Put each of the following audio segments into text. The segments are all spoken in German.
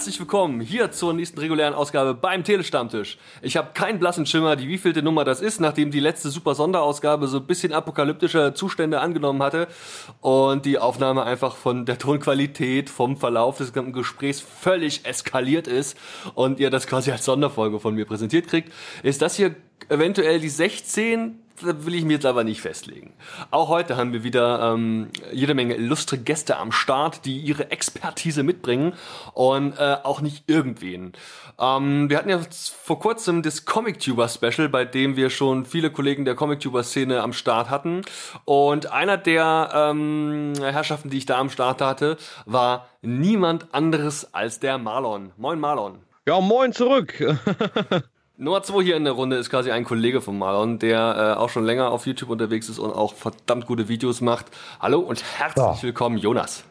herzlich willkommen hier zur nächsten regulären Ausgabe beim Telestammtisch. Ich habe keinen blassen Schimmer, die wievielte Nummer das ist, nachdem die letzte super Sonderausgabe so ein bisschen apokalyptische Zustände angenommen hatte und die Aufnahme einfach von der Tonqualität, vom Verlauf des ganzen Gesprächs völlig eskaliert ist und ihr das quasi als Sonderfolge von mir präsentiert kriegt, ist das hier eventuell die 16 da will ich mir jetzt aber nicht festlegen. Auch heute haben wir wieder ähm, jede Menge illustre Gäste am Start, die ihre Expertise mitbringen und äh, auch nicht irgendwen. Ähm, wir hatten ja vor kurzem das Comic-Tuber-Special, bei dem wir schon viele Kollegen der Comic-Tuber-Szene am Start hatten. Und einer der ähm, Herrschaften, die ich da am Start hatte, war niemand anderes als der Marlon. Moin Marlon. Ja, moin zurück. Nummer zwei hier in der Runde ist quasi ein Kollege von Marlon, der äh, auch schon länger auf YouTube unterwegs ist und auch verdammt gute Videos macht. Hallo und herzlich ja. willkommen, Jonas.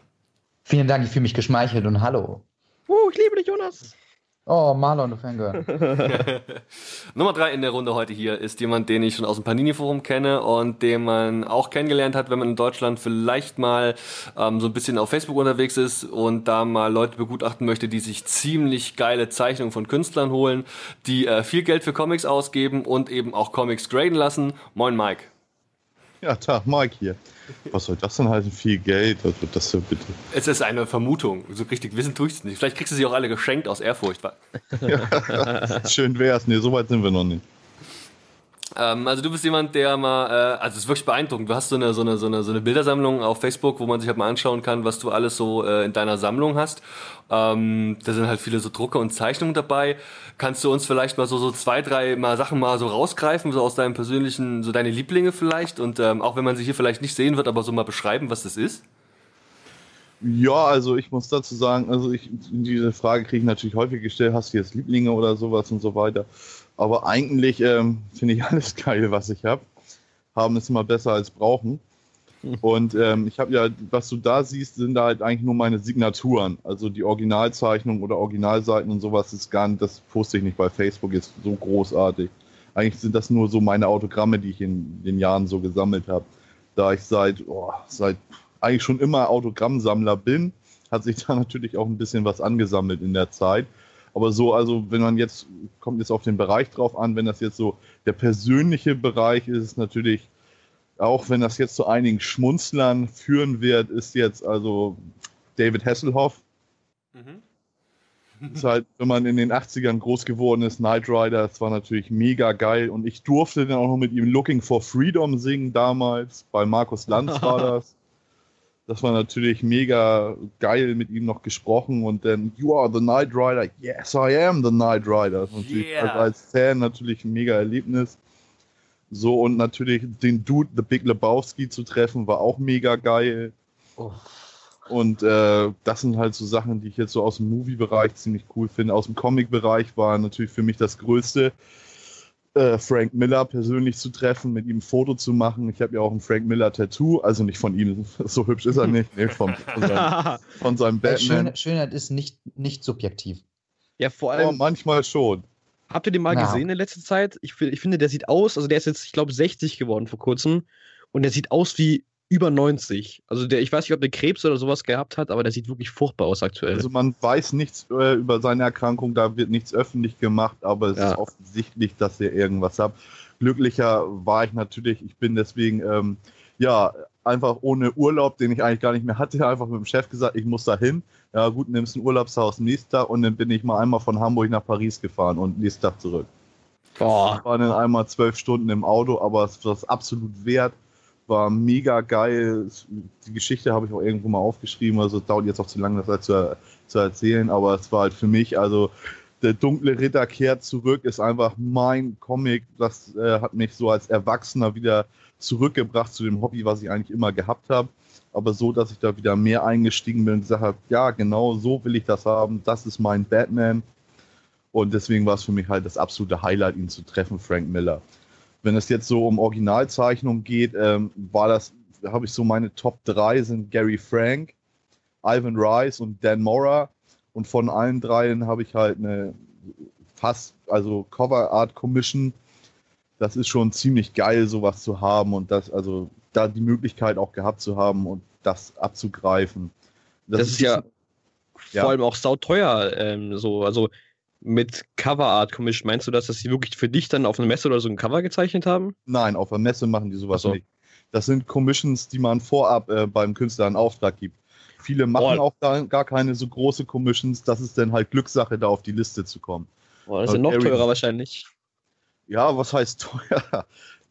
Vielen Dank, ich fühle mich geschmeichelt und hallo. Uh, ich liebe dich, Jonas. Oh, Marlon, du Fangirl. Nummer drei in der Runde heute hier ist jemand, den ich schon aus dem Panini-Forum kenne und den man auch kennengelernt hat, wenn man in Deutschland vielleicht mal ähm, so ein bisschen auf Facebook unterwegs ist und da mal Leute begutachten möchte, die sich ziemlich geile Zeichnungen von Künstlern holen, die äh, viel Geld für Comics ausgeben und eben auch Comics graden lassen. Moin, Mike. Ja, Tag, Mike hier. Was soll das denn heißen? Viel Geld? Was wird das denn bitte? Es ist eine Vermutung. So richtig wissen tue ich es nicht. Vielleicht kriegst du sie auch alle geschenkt aus Ehrfurcht. ja, schön wär's. Nee, so weit sind wir noch nicht. Ähm, also du bist jemand, der mal, äh, also es ist wirklich beeindruckend. Du hast so eine, so eine, so eine, so eine Bildersammlung auf Facebook, wo man sich halt mal anschauen kann, was du alles so äh, in deiner Sammlung hast. Ähm, da sind halt viele so Drucke und Zeichnungen dabei. Kannst du uns vielleicht mal so, so zwei, drei mal Sachen mal so rausgreifen, so aus deinem persönlichen, so deine Lieblinge vielleicht und ähm, auch wenn man sie hier vielleicht nicht sehen wird, aber so mal beschreiben, was das ist? Ja, also ich muss dazu sagen, also ich, diese Frage kriege ich natürlich häufig gestellt, hast du jetzt Lieblinge oder sowas und so weiter. Aber eigentlich ähm, finde ich alles geil, was ich habe. Haben ist immer besser als brauchen. Und ähm, ich habe ja, was du da siehst, sind da halt eigentlich nur meine Signaturen. Also die Originalzeichnung oder Originalseiten und sowas ist gar nicht, das poste ich nicht bei Facebook, ist so großartig. Eigentlich sind das nur so meine Autogramme, die ich in den Jahren so gesammelt habe. Da ich seit, oh, seit eigentlich schon immer Autogrammsammler bin, hat sich da natürlich auch ein bisschen was angesammelt in der Zeit. Aber so, also wenn man jetzt, kommt jetzt auf den Bereich drauf an, wenn das jetzt so der persönliche Bereich ist, ist natürlich, auch wenn das jetzt zu einigen Schmunzlern führen wird, ist jetzt also David Hasselhoff. Mhm. ist halt, wenn man in den 80ern groß geworden ist, Knight Rider, das war natürlich mega geil. Und ich durfte dann auch noch mit ihm Looking for Freedom singen damals. Bei Markus Lanz war das. Das war natürlich mega geil mit ihm noch gesprochen und dann, you are the Knight Rider. Yes, I am the Knight Rider. Das natürlich yeah. also als Fan natürlich ein mega Erlebnis. So und natürlich den Dude, The Big Lebowski zu treffen, war auch mega geil. Oh. Und äh, das sind halt so Sachen, die ich jetzt so aus dem Movie-Bereich ziemlich cool finde. Aus dem Comic-Bereich war natürlich für mich das Größte äh, Frank Miller persönlich zu treffen, mit ihm ein Foto zu machen. Ich habe ja auch ein Frank Miller Tattoo, also nicht von ihm, so hübsch ist er nicht, nee, von, von, seinem, von seinem Batman. Schön, Schönheit ist nicht, nicht subjektiv. Ja, vor allem. Oh, manchmal schon. Habt ihr den mal Na. gesehen in letzter Zeit? Ich, ich finde, der sieht aus, also der ist jetzt, ich glaube, 60 geworden vor kurzem. Und der sieht aus wie über 90. Also der, ich weiß nicht, ob der Krebs oder sowas gehabt hat, aber der sieht wirklich furchtbar aus aktuell. Also man weiß nichts äh, über seine Erkrankung, da wird nichts öffentlich gemacht, aber es ja. ist offensichtlich, dass er irgendwas hat. Glücklicher war ich natürlich, ich bin deswegen, ähm, ja, einfach ohne Urlaub, den ich eigentlich gar nicht mehr hatte, einfach mit dem Chef gesagt, ich muss da hin. Ja, gut, nimmst ein Urlaubshaus nächsten Tag und dann bin ich mal einmal von Hamburg nach Paris gefahren und nächsten Tag zurück. Boah. Ich war dann einmal zwölf Stunden im Auto, aber es war absolut wert war mega geil. Die Geschichte habe ich auch irgendwo mal aufgeschrieben, also es dauert jetzt auch zu lange, das zu, zu erzählen, aber es war halt für mich, also der dunkle Ritter kehrt zurück, ist einfach mein Comic. Das äh, hat mich so als Erwachsener wieder zurückgebracht zu dem Hobby, was ich eigentlich immer gehabt habe. Aber so, dass ich da wieder mehr eingestiegen bin und gesagt habe, ja, genau so will ich das haben. Das ist mein Batman. Und deswegen war es für mich halt das absolute Highlight, ihn zu treffen, Frank Miller. Wenn es jetzt so um Originalzeichnung geht, ähm, war das, habe ich so meine Top 3 sind Gary Frank, Ivan Rice und Dan Mora. Und von allen dreien habe ich halt eine fast, also Cover Art Commission. Das ist schon ziemlich geil, sowas zu haben und das, also da die Möglichkeit auch gehabt zu haben und das abzugreifen. Das, das ist, ja. vor allem auch sauteuer. Ähm, so, also mit Coverart Commission. Meinst du, dass das sie wirklich für dich dann auf einer Messe oder so ein Cover gezeichnet haben? Nein, auf einer Messe machen die sowas so. nicht. Das sind Commissions, die man vorab äh, beim Künstler in Auftrag gibt. Viele machen Boah. auch da gar keine so große Commissions. Das ist dann halt Glückssache, da auf die Liste zu kommen. Boah, das ist ja noch teurer wahrscheinlich. Ja, was heißt teuer?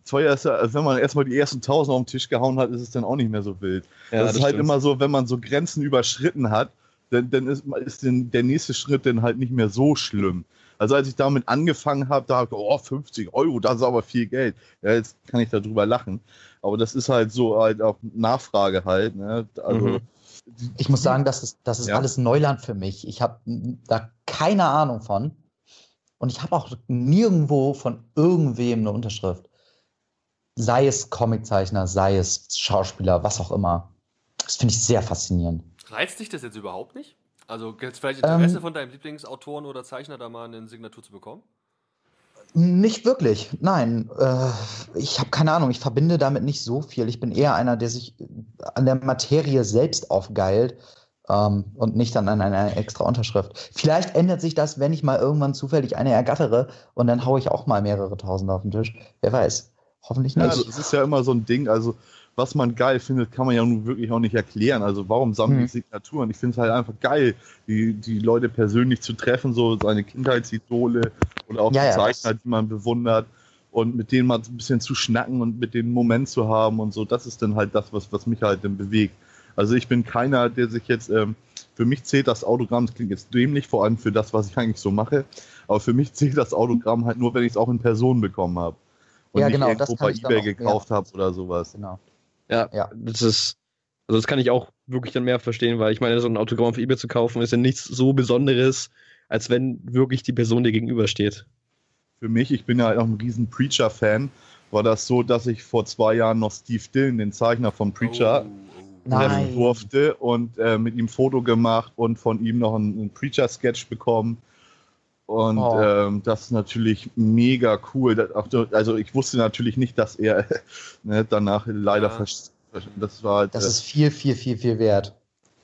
teuer ist ja, also wenn man erstmal die ersten tausend auf den Tisch gehauen hat, ist es dann auch nicht mehr so wild. Ja, das, das, ist halt immer so, wenn man so Grenzen überschritten hat, dann, dann ist, ist den, der nächste Schritt dann halt nicht mehr so schlimm. Also als ich damit angefangen habe, da habe ich, oh, 50 Euro, das ist aber viel Geld. Ja, jetzt kann ich darüber lachen. Aber das ist halt so halt auch Nachfrage halt. Ne? Also, mhm. Ich muss sagen, das ist, das ist ja. alles Neuland für mich. Ich habe da keine Ahnung von. Und ich habe auch nirgendwo von irgendwem eine Unterschrift. Sei es Comiczeichner, sei es Schauspieler, was auch immer. Das finde ich sehr faszinierend. Reizt dich das jetzt überhaupt nicht? Also gibt es vielleicht Interesse ähm, von deinem Lieblingsautoren oder Zeichner da mal eine Signatur zu bekommen? Nicht wirklich, nein. Äh, ich habe keine Ahnung, ich verbinde damit nicht so viel. Ich bin eher einer, der sich an der Materie selbst aufgeilt ähm, und nicht dann an einer extra Unterschrift. Vielleicht ändert sich das, wenn ich mal irgendwann zufällig eine ergattere und dann haue ich auch mal mehrere Tausend auf den Tisch. Wer weiß. Hoffentlich nicht. Ja, also, es ist ja immer so ein Ding, also was man geil findet, kann man ja nun wirklich auch nicht erklären. Also warum sammle ich hm. Signaturen? Ich finde es halt einfach geil, die, die Leute persönlich zu treffen, so seine Kindheitsidole oder auch ja, die Zeichner, die man bewundert und mit denen mal ein bisschen zu schnacken und mit denen Moment zu haben und so. Das ist dann halt das, was, was mich halt dann bewegt. Also ich bin keiner, der sich jetzt, ähm, für mich zählt das Autogramm, das klingt jetzt dämlich, vor allem für das, was ich eigentlich so mache, aber für mich zählt das Autogramm halt nur, wenn ich es auch in Person bekommen habe. Und ja, genau, nicht irgendwo bei Ebay gekauft ja. habe oder sowas. Genau. Ja, ja, das ist, also das kann ich auch wirklich dann mehr verstehen, weil ich meine, so ein Autogramm auf eBay zu kaufen ist ja nichts so Besonderes, als wenn wirklich die Person dir gegenübersteht. Für mich, ich bin ja halt auch ein riesen Preacher-Fan, war das so, dass ich vor zwei Jahren noch Steve Dillon, den Zeichner von Preacher, oh, oh. treffen durfte und äh, mit ihm ein Foto gemacht und von ihm noch einen, einen Preacher-Sketch bekommen. Und oh. ähm, das ist natürlich mega cool. Also ich wusste natürlich nicht, dass er ne, danach leider ja. das war halt, Das äh, ist viel, viel, viel, viel wert.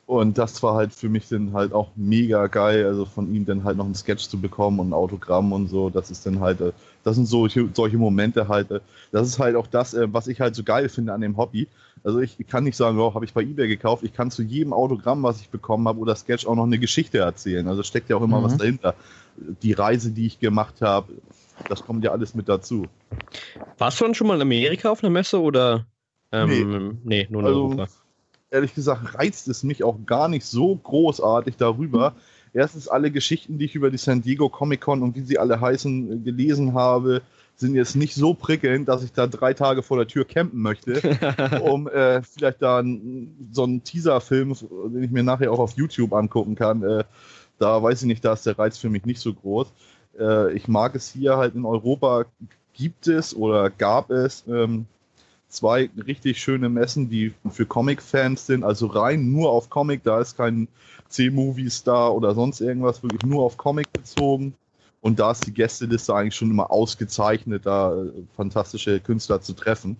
Und das war halt für mich dann halt auch mega geil, also von ihm dann halt noch ein Sketch zu bekommen und ein Autogramm und so. Das ist dann halt, äh, das sind solche, solche Momente halt. Äh, das ist halt auch das, was ich halt so geil finde an dem Hobby. Also ich kann nicht sagen, oh, habe ich bei eBay gekauft. Ich kann zu jedem Autogramm, was ich bekommen habe oder Sketch auch noch eine Geschichte erzählen. Also steckt ja auch immer mhm. was dahinter die Reise, die ich gemacht habe, das kommt ja alles mit dazu. Warst du dann schon mal in Amerika auf einer Messe oder? Ähm, nee. nee, nur in also, Europa. Ehrlich gesagt reizt es mich auch gar nicht so großartig darüber. Erstens alle Geschichten, die ich über die San Diego Comic Con und wie sie alle heißen, gelesen habe, sind jetzt nicht so prickelnd, dass ich da drei Tage vor der Tür campen möchte, um äh, vielleicht da so einen Teaser-Film, den ich mir nachher auch auf YouTube angucken kann, äh, da weiß ich nicht, da ist der Reiz für mich nicht so groß. Äh, ich mag es hier halt in Europa, gibt es oder gab es ähm, zwei richtig schöne Messen, die für Comic-Fans sind, also rein nur auf Comic, da ist kein C-Movies da oder sonst irgendwas, wirklich nur auf Comic bezogen. Und da ist die Gästeliste eigentlich schon immer ausgezeichnet, da äh, fantastische Künstler zu treffen.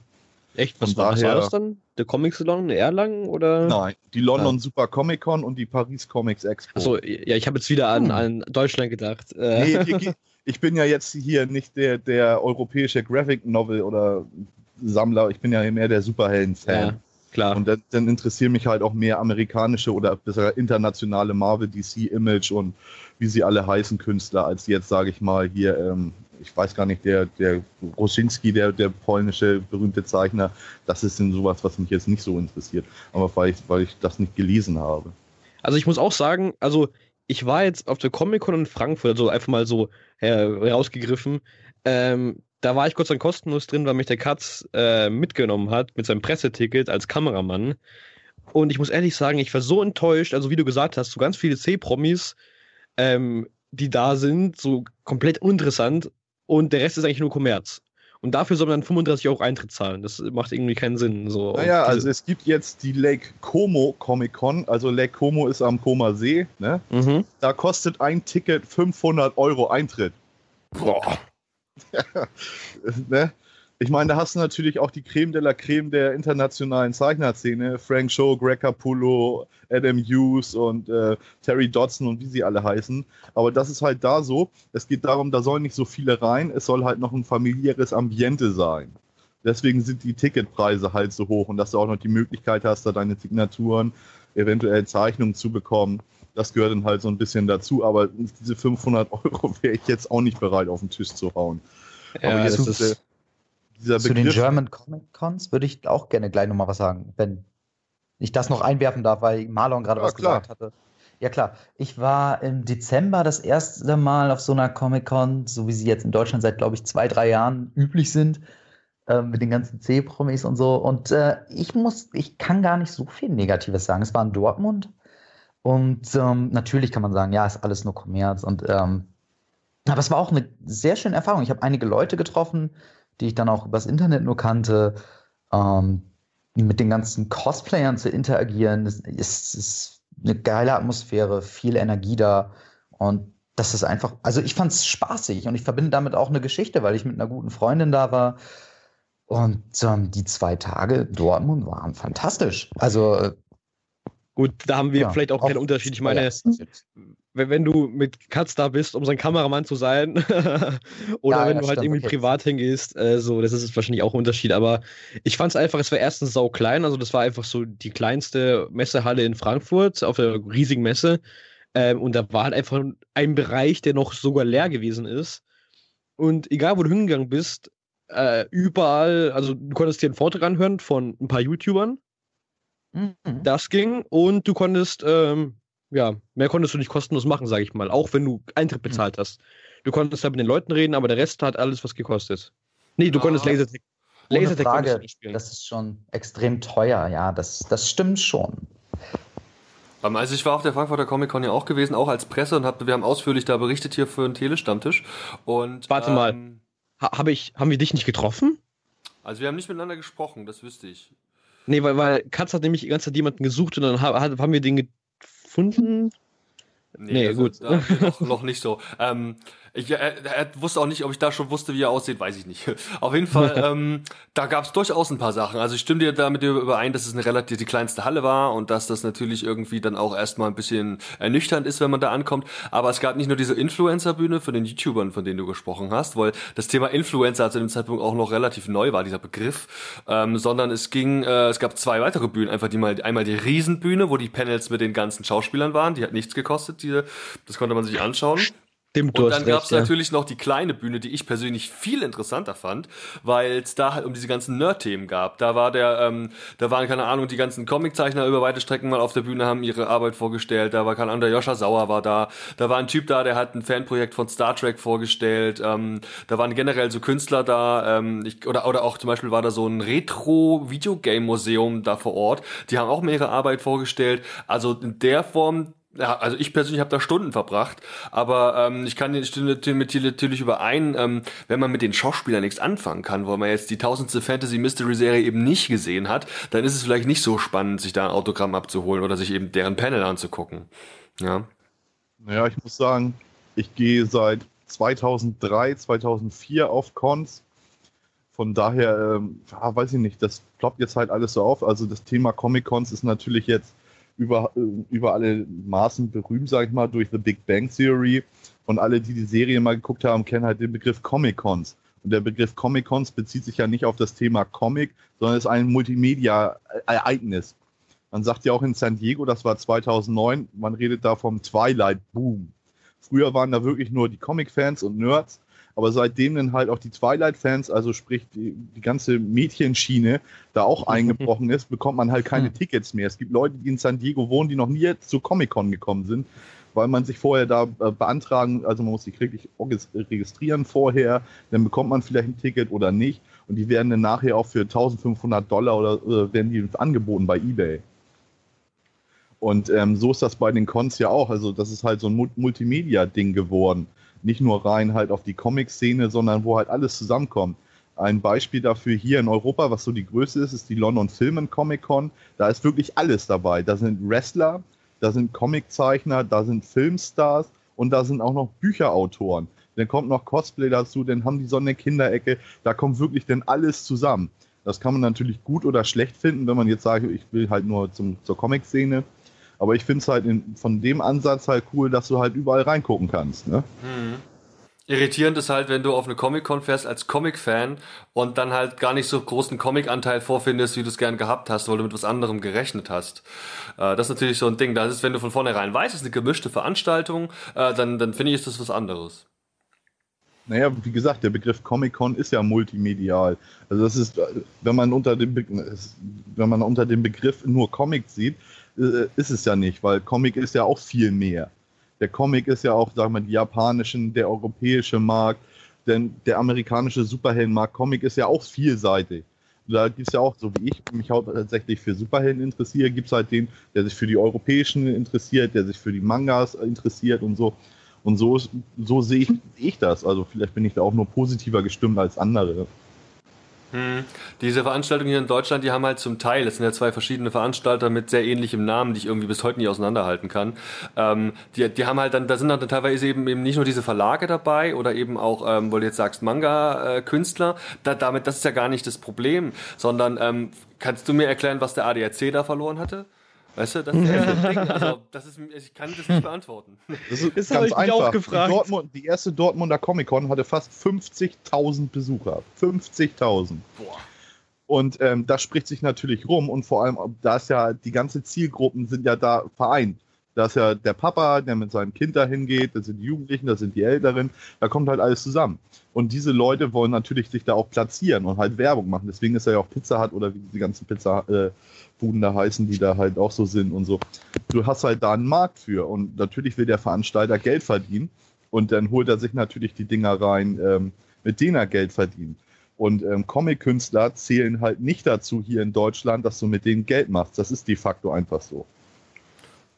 Echt? Was, war, daher, das dann? Der Comic Salon in Erlangen oder? Nein, die London ah. Super Comic Con und die Paris Comics Expo. Achso, ja, ich habe jetzt wieder an, hm. an Deutschland gedacht. Nee, äh. ich bin ja jetzt hier nicht der, der europäische Graphic Novel oder Sammler, ich bin ja mehr der Superhelden-Fan. Ja, klar. Und dann, dann interessieren mich halt auch mehr amerikanische oder besser internationale Marvel, DC, Image und wie sie alle heißen Künstler, als jetzt, sage ich mal, hier ähm, ich weiß gar nicht, der, der Rosinski, der, der polnische berühmte Zeichner, das ist denn sowas, was mich jetzt nicht so interessiert. Aber weil ich, weil ich das nicht gelesen habe. Also ich muss auch sagen, also ich war jetzt auf der Comic-Con in Frankfurt, also einfach mal so herausgegriffen. Ähm, da war ich kurz dann kostenlos drin, weil mich der Katz äh, mitgenommen hat mit seinem Presseticket als Kameramann. Und ich muss ehrlich sagen, ich war so enttäuscht, also wie du gesagt hast, so ganz viele C-Promis, ähm, die da sind, so komplett uninteressant und der Rest ist eigentlich nur Kommerz. Und dafür soll man dann 35 Euro Eintritt zahlen. Das macht irgendwie keinen Sinn. So. Naja, also es gibt jetzt die Lake Como Comic Con. Also Lake Como ist am Koma See. Ne? Mhm. Da kostet ein Ticket 500 Euro Eintritt. Boah. ne? Ich meine, da hast du natürlich auch die Creme de la Creme der internationalen Zeichnerszene. Frank Show, Greg Capullo, Adam Hughes und äh, Terry Dodson und wie sie alle heißen. Aber das ist halt da so. Es geht darum, da sollen nicht so viele rein. Es soll halt noch ein familiäres Ambiente sein. Deswegen sind die Ticketpreise halt so hoch und dass du auch noch die Möglichkeit hast, da deine Signaturen, eventuell Zeichnungen zu bekommen. Das gehört dann halt so ein bisschen dazu. Aber diese 500 Euro wäre ich jetzt auch nicht bereit, auf den Tisch zu hauen. Ja, Aber jetzt ist, ist dieser Zu Begriff, den German Comic Cons würde ich auch gerne gleich nochmal was sagen, wenn ich das noch einwerfen darf, weil Marlon gerade ja, was klar. gesagt hatte. Ja klar, ich war im Dezember das erste Mal auf so einer Comic-Con, so wie sie jetzt in Deutschland seit, glaube ich, zwei, drei Jahren üblich sind, äh, mit den ganzen C-Promis und so. Und äh, ich muss, ich kann gar nicht so viel Negatives sagen. Es war in Dortmund und ähm, natürlich kann man sagen, ja, ist alles nur Kommerz und ähm, aber es war auch eine sehr schöne Erfahrung. Ich habe einige Leute getroffen, die ich dann auch übers Internet nur kannte. Ähm, mit den ganzen Cosplayern zu interagieren, ist, ist eine geile Atmosphäre, viel Energie da. Und das ist einfach, also ich fand es spaßig und ich verbinde damit auch eine Geschichte, weil ich mit einer guten Freundin da war. Und ähm, die zwei Tage in Dortmund waren fantastisch. Also äh, Gut, da haben wir ja, vielleicht auch keinen Unterschied. Ich meine, wenn, wenn du mit Katz da bist, um sein Kameramann zu sein, oder ja, wenn du halt irgendwie okay. privat hingehst, äh, so, das ist wahrscheinlich auch ein Unterschied. Aber ich fand es einfach, es war erstens sau klein, also das war einfach so die kleinste Messehalle in Frankfurt auf der riesigen Messe. Ähm, und da war halt einfach ein Bereich, der noch sogar leer gewesen ist. Und egal, wo du hingegangen bist, äh, überall, also du konntest dir einen Vortrag anhören von ein paar YouTubern. Mhm. Das ging und du konntest ähm, ja, mehr konntest du nicht kostenlos machen, sage ich mal. Auch wenn du Eintritt hm. bezahlt hast. Du konntest da mit den Leuten reden, aber der Rest hat alles was gekostet. Nee, du ja. konntest Lasertag. Lasertag Frage, das ist schon extrem teuer, ja, das, das stimmt schon. Also ich war auf der Frankfurter Comic Con ja auch gewesen, auch als Presse und hab, wir haben ausführlich da berichtet hier für einen Telestammtisch. Und, Warte ähm, mal, ha, hab ich, haben wir dich nicht getroffen? Also wir haben nicht miteinander gesprochen, das wüsste ich. Nee, weil, weil Katz hat nämlich die ganze Zeit jemanden gesucht und dann haben wir den gefunden. Nee, nee also gut. noch, noch, nicht so. Ähm, ich, er, er, wusste auch nicht, ob ich da schon wusste, wie er aussieht, weiß ich nicht. Auf jeden Fall, ähm, da gab es durchaus ein paar Sachen. Also ich stimme dir da mit dir überein, dass es eine relativ die kleinste Halle war und dass das natürlich irgendwie dann auch erstmal ein bisschen ernüchternd ist, wenn man da ankommt. Aber es gab nicht nur diese Influencer-Bühne von den YouTubern, von denen du gesprochen hast, weil das Thema Influencer zu dem Zeitpunkt auch noch relativ neu war, dieser Begriff, ähm, sondern es ging, äh, es gab zwei weitere Bühnen, einfach die mal einmal die Riesenbühne, wo die Panels mit den ganzen Schauspielern waren, die hat nichts gekostet, diese, das konnte man sich anschauen. Stimmt, und dann gab es ja. natürlich noch die kleine Bühne, die ich persönlich viel interessanter fand, weil es da halt um diese ganzen Nerd-Themen gab. Da war der, ähm, da waren, keine Ahnung, die ganzen Comiczeichner über weite Strecken mal auf der Bühne, haben ihre Arbeit vorgestellt. Da war, keine Ahnung, der Joscha Sauer war da. Da war ein Typ da, der hat ein Fanprojekt von Star Trek vorgestellt. Ähm, da waren generell so Künstler da, ähm, ich, oder, oder auch zum Beispiel war da so ein Retro-Videogame-Museum da vor Ort. Die haben auch mehr ihre Arbeit vorgestellt. Also in der Form, ja, also ich persönlich habe da Stunden verbracht, aber ähm, ich kann mit dir natürlich überein, ähm, wenn man mit den Schauspielern nichts anfangen kann, weil man jetzt die tausendste Fantasy Mystery Serie eben nicht gesehen hat, dann ist es vielleicht nicht so spannend, sich da ein Autogramm abzuholen oder sich eben deren Panel anzugucken. Ja. Naja, ich muss sagen, ich gehe seit 2003, 2004 auf Cons. Von daher, ähm, weiß ich nicht, das ploppt jetzt halt alles so auf. Also das Thema Comic-Cons ist natürlich jetzt über, äh, über alle Maßen berühmt, sag ich mal, durch The Big Bang Theory. Und alle, die die Serie mal geguckt haben, kennen halt den Begriff Comic-Cons. Und der Begriff Comic-Cons bezieht sich ja nicht auf das Thema Comic, sondern ist ein Multimedia-Ereignis. Man sagt ja auch in San Diego, das war 2009, man redet da vom Twilight Boom. Früher waren da wirklich nur die Comic-Fans und Nerds aber seitdem dann halt auch die Twilight-Fans, also sprich die, die ganze Mädchenschiene, da auch eingebrochen ist, bekommt man halt keine hm. Tickets mehr. Es gibt Leute, die in San Diego wohnen, die noch nie zu Comic-Con gekommen sind, weil man sich vorher da äh, beantragen, also man muss sich wirklich registrieren vorher, dann bekommt man vielleicht ein Ticket oder nicht und die werden dann nachher auch für 1500 Dollar oder äh, werden die angeboten bei eBay. Und ähm, so ist das bei den Cons ja auch. Also das ist halt so ein Multimedia-Ding geworden nicht nur rein halt auf die Comic-Szene, sondern wo halt alles zusammenkommt. Ein Beispiel dafür hier in Europa, was so die Größe ist, ist die London Film and Comic Con. Da ist wirklich alles dabei. Da sind Wrestler, da sind Comiczeichner, da sind Filmstars und da sind auch noch Bücherautoren. dann kommt noch Cosplay dazu, dann haben die so eine Kinderecke, da kommt wirklich dann alles zusammen. Das kann man natürlich gut oder schlecht finden, wenn man jetzt sagt, ich will halt nur zum, zur Comic-Szene. Aber ich finde es halt in, von dem Ansatz halt cool, dass du halt überall reingucken kannst. Ne? Mhm. Irritierend ist halt, wenn du auf eine Comic-Con fährst als Comic-Fan und dann halt gar nicht so großen Comic-Anteil vorfindest, wie du es gern gehabt hast, weil du mit was anderem gerechnet hast. Äh, das ist natürlich so ein Ding. Das ist, wenn du von vornherein weißt, es ist eine gemischte Veranstaltung, äh, dann, dann finde ich, ist das was anderes. Naja, wie gesagt, der Begriff Comic-Con ist ja multimedial. Also das ist, wenn man unter dem, Be wenn man unter dem Begriff nur Comic sieht, äh, ist es ja nicht, weil Comic ist ja auch viel mehr. Der Comic ist ja auch, sagen wir, die japanischen, der europäische Markt, denn der amerikanische Superheldenmarkt Comic ist ja auch vielseitig. Da gibt es ja auch, so wie ich mich hauptsächlich für Superhelden interessiere, gibt es halt den, der sich für die europäischen interessiert, der sich für die Mangas interessiert und so. Und so, so sehe ich, ich das. Also vielleicht bin ich da auch nur positiver gestimmt als andere. Hm. Diese Veranstaltungen hier in Deutschland, die haben halt zum Teil, das sind ja zwei verschiedene Veranstalter mit sehr ähnlichem Namen, die ich irgendwie bis heute nicht auseinanderhalten kann. Ähm, die, die haben halt dann, da sind dann teilweise eben, eben nicht nur diese Verlage dabei oder eben auch, ähm, weil du jetzt sagst, Manga-Künstler. Da, damit, das ist ja gar nicht das Problem, sondern ähm, kannst du mir erklären, was der ADAC da verloren hatte? Weißt du, das ist das Ding. Also, das ist, ich kann das nicht beantworten. Das ist, das ganz einfach. Die, Dortmund, die, erste Dortmunder Comic-Con hatte fast 50.000 Besucher. 50.000. Boah. Und ähm, das spricht sich natürlich rum und vor allem, da ist ja, die ganze Zielgruppen sind ja da vereint. Da ist ja der Papa, der mit seinem Kind dahin geht, das sind die Jugendlichen, das sind die Älteren, da kommt halt alles zusammen. Und diese Leute wollen natürlich sich da auch platzieren und halt Werbung machen. Deswegen ist er ja auch Pizza Hut oder wie die ganzen Pizza äh, da heißen, die da halt auch so sind und so. Du hast halt da einen Markt für und natürlich will der Veranstalter Geld verdienen und dann holt er sich natürlich die Dinger rein, ähm, mit denen er Geld verdient. Und ähm, Comic-Künstler zählen halt nicht dazu hier in Deutschland, dass du mit denen Geld machst. Das ist de facto einfach so.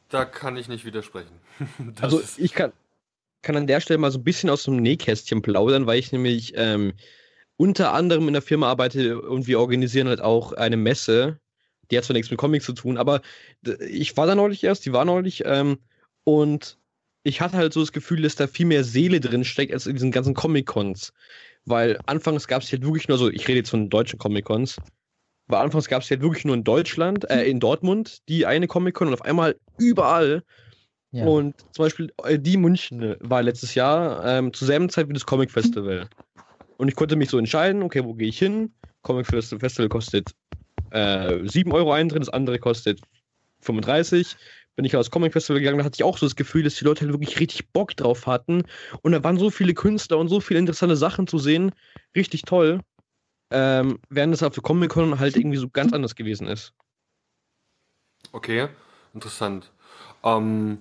Da kann ich nicht widersprechen. also ich kann, kann an der Stelle mal so ein bisschen aus dem Nähkästchen plaudern, weil ich nämlich ähm, unter anderem in der Firma arbeite und wir organisieren halt auch eine Messe, die hat zwar nichts mit Comics zu tun, aber ich war da neulich erst, die war neulich, ähm, und ich hatte halt so das Gefühl, dass da viel mehr Seele drin steckt als in diesen ganzen Comic-Cons. Weil anfangs gab es halt wirklich nur so, ich rede jetzt von deutschen Comic-Cons, weil anfangs gab es halt wirklich nur in Deutschland, äh, in Dortmund, die eine Comic-Con und auf einmal überall. Ja. Und zum Beispiel äh, die München war letztes Jahr ähm, zur selben Zeit wie das Comic Festival. Und ich konnte mich so entscheiden, okay, wo gehe ich hin? Comic Festival kostet äh, 7 Euro Eintritt, das andere kostet 35. Bin ich aufs Comic Festival gegangen, da hatte ich auch so das Gefühl, dass die Leute halt wirklich richtig Bock drauf hatten. Und da waren so viele Künstler und so viele interessante Sachen zu sehen. Richtig toll. Ähm, während es auf der Comic Con halt irgendwie so ganz anders gewesen ist. Okay, interessant. Ähm,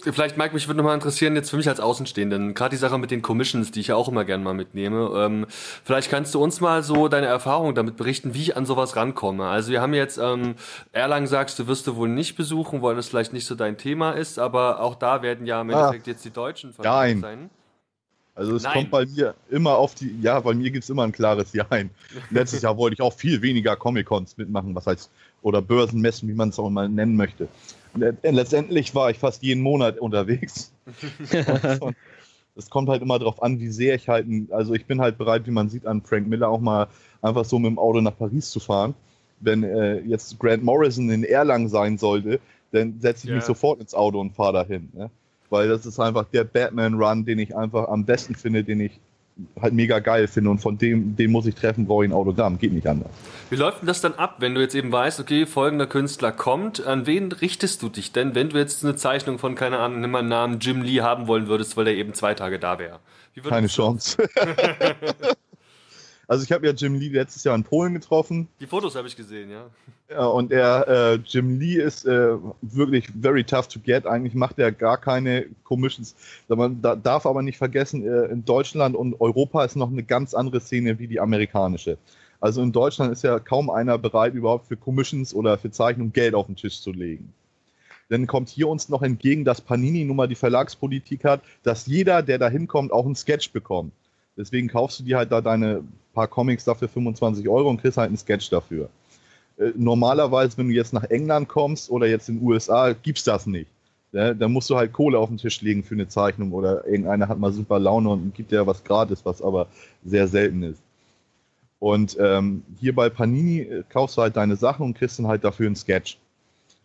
Vielleicht, Mike, mich würde nochmal interessieren, jetzt für mich als Außenstehenden, gerade die Sache mit den Commissions, die ich ja auch immer gerne mal mitnehme. Ähm, vielleicht kannst du uns mal so deine Erfahrung damit berichten, wie ich an sowas rankomme. Also wir haben jetzt, ähm, Erlangen sagst du, wirst du wohl nicht besuchen, weil das vielleicht nicht so dein Thema ist, aber auch da werden ja im ah. Endeffekt jetzt die Deutschen vertreten sein. Also es Nein. kommt bei mir immer auf die, ja, bei mir gibt es immer ein klares Jein. Letztes Jahr wollte ich auch viel weniger Comic-Cons mitmachen, was heißt, oder Börsenmessen, wie man es auch mal nennen möchte. Letztendlich war ich fast jeden Monat unterwegs. Es kommt halt immer darauf an, wie sehr ich halt, also ich bin halt bereit, wie man sieht, an Frank Miller auch mal einfach so mit dem Auto nach Paris zu fahren. Wenn äh, jetzt Grant Morrison in Erlangen sein sollte, dann setze ich yeah. mich sofort ins Auto und fahre dahin. Ne? Weil das ist einfach der Batman-Run, den ich einfach am besten finde, den ich halt mega geil finde und von dem, den muss ich treffen, brauche ich ein Autogramm, geht nicht anders. Wie läuft denn das dann ab, wenn du jetzt eben weißt, okay, folgender Künstler kommt, an wen richtest du dich denn, wenn du jetzt eine Zeichnung von, keine Ahnung, nimm mal einen Namen Jim Lee haben wollen würdest, weil der eben zwei Tage da wäre? Keine Chance. Also ich habe ja Jim Lee letztes Jahr in Polen getroffen. Die Fotos habe ich gesehen, ja. Ja, und er, äh, Jim Lee ist äh, wirklich very tough to get. Eigentlich macht er gar keine Commissions. Man da, darf aber nicht vergessen, äh, in Deutschland und Europa ist noch eine ganz andere Szene wie die amerikanische. Also in Deutschland ist ja kaum einer bereit, überhaupt für Commissions oder für Zeichnungen Geld auf den Tisch zu legen. Dann kommt hier uns noch entgegen, dass Panini nun mal die Verlagspolitik hat, dass jeder, der da hinkommt, auch einen Sketch bekommt. Deswegen kaufst du dir halt da deine paar Comics dafür 25 Euro und kriegst halt einen Sketch dafür. Äh, normalerweise, wenn du jetzt nach England kommst oder jetzt in den USA, gibt's das nicht. Ja, da musst du halt Kohle auf den Tisch legen für eine Zeichnung oder irgendeiner hat mal super Laune und gibt dir was gratis, was aber sehr selten ist. Und ähm, hier bei Panini äh, kaufst du halt deine Sachen und kriegst dann halt dafür einen Sketch.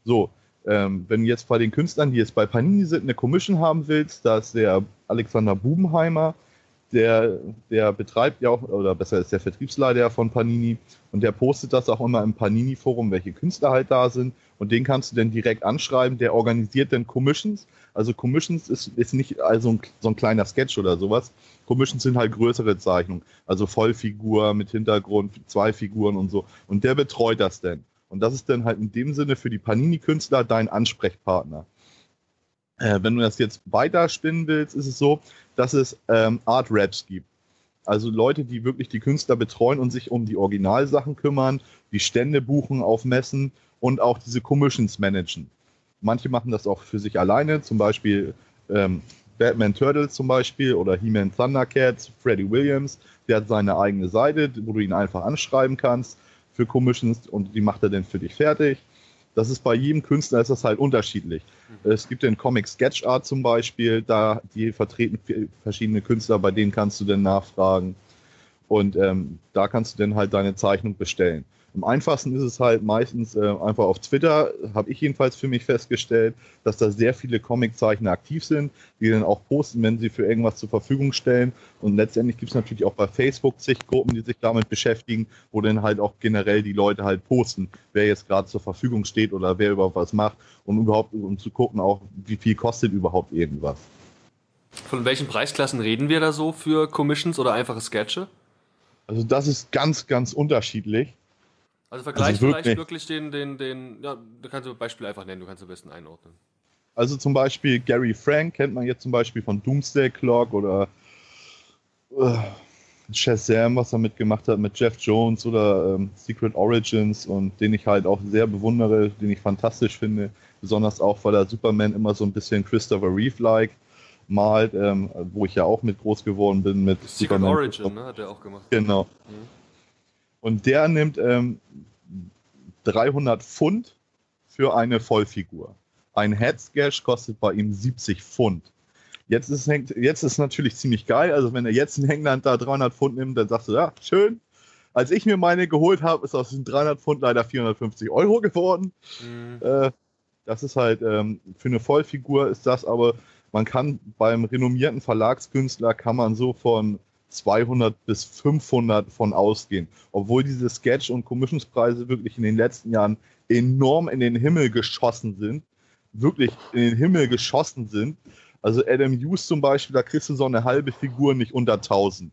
So, ähm, wenn jetzt bei den Künstlern, die jetzt bei Panini sind, eine Commission haben willst, da ist der Alexander Bubenheimer, der, der betreibt ja auch, oder besser ist der Vertriebsleiter von Panini und der postet das auch immer im Panini-Forum, welche Künstler halt da sind und den kannst du dann direkt anschreiben, der organisiert dann Commissions. Also Commissions ist, ist nicht also ein, so ein kleiner Sketch oder sowas. Commissions sind halt größere Zeichnungen, also Vollfigur mit Hintergrund, zwei Figuren und so. Und der betreut das denn. Und das ist dann halt in dem Sinne für die Panini-Künstler dein Ansprechpartner. Äh, wenn du das jetzt weiter spinnen willst, ist es so, dass es ähm, Art Raps gibt. Also Leute, die wirklich die Künstler betreuen und sich um die Originalsachen kümmern, die Stände buchen auf Messen und auch diese Commissions managen. Manche machen das auch für sich alleine, zum Beispiel ähm, Batman Turtles zum Beispiel oder He-Man Thundercats, Freddie Williams, der hat seine eigene Seite, wo du ihn einfach anschreiben kannst für Commissions und die macht er dann für dich fertig. Das ist bei jedem Künstler ist das halt unterschiedlich. Mhm. Es gibt den Comic Sketch Art zum Beispiel, da die vertreten verschiedene Künstler, bei denen kannst du dann nachfragen. Und ähm, da kannst du dann halt deine Zeichnung bestellen. Am einfachsten ist es halt meistens äh, einfach auf Twitter, habe ich jedenfalls für mich festgestellt, dass da sehr viele Comiczeichner aktiv sind, die dann auch posten, wenn sie für irgendwas zur Verfügung stellen. Und letztendlich gibt es natürlich auch bei Facebook zig Gruppen, die sich damit beschäftigen, wo dann halt auch generell die Leute halt posten, wer jetzt gerade zur Verfügung steht oder wer überhaupt was macht und überhaupt um zu gucken auch, wie viel kostet überhaupt irgendwas. Von welchen Preisklassen reden wir da so für Commissions oder einfache Sketche? Also das ist ganz, ganz unterschiedlich. Also vergleich also vielleicht wirklich den, den, den, ja, du kannst ein Beispiel einfach nennen, du kannst am besten einordnen. Also zum Beispiel Gary Frank kennt man jetzt zum Beispiel von Doomsday Clock oder äh, Shazam, was er mitgemacht hat mit Jeff Jones oder ähm, Secret Origins und den ich halt auch sehr bewundere, den ich fantastisch finde, besonders auch, weil er Superman immer so ein bisschen Christopher Reeve-like malt, ähm, wo ich ja auch mit groß geworden bin mit Secret Superman. Origin, ne, hat er auch gemacht. Genau. Mhm. Und der nimmt ähm, 300 Pfund für eine Vollfigur. Ein Headsgash kostet bei ihm 70 Pfund. Jetzt ist, jetzt ist natürlich ziemlich geil. Also wenn er jetzt in England da 300 Pfund nimmt, dann sagst du, ja, schön. Als ich mir meine geholt habe, ist aus den 300 Pfund leider 450 Euro geworden. Mhm. Äh, das ist halt ähm, für eine Vollfigur ist das, aber man kann beim renommierten Verlagskünstler kann man so von 200 bis 500 von ausgehen. Obwohl diese Sketch- und Commissionspreise wirklich in den letzten Jahren enorm in den Himmel geschossen sind. Wirklich in den Himmel geschossen sind. Also Adam Hughes zum Beispiel, da kriegst du so eine halbe Figur nicht unter 1000.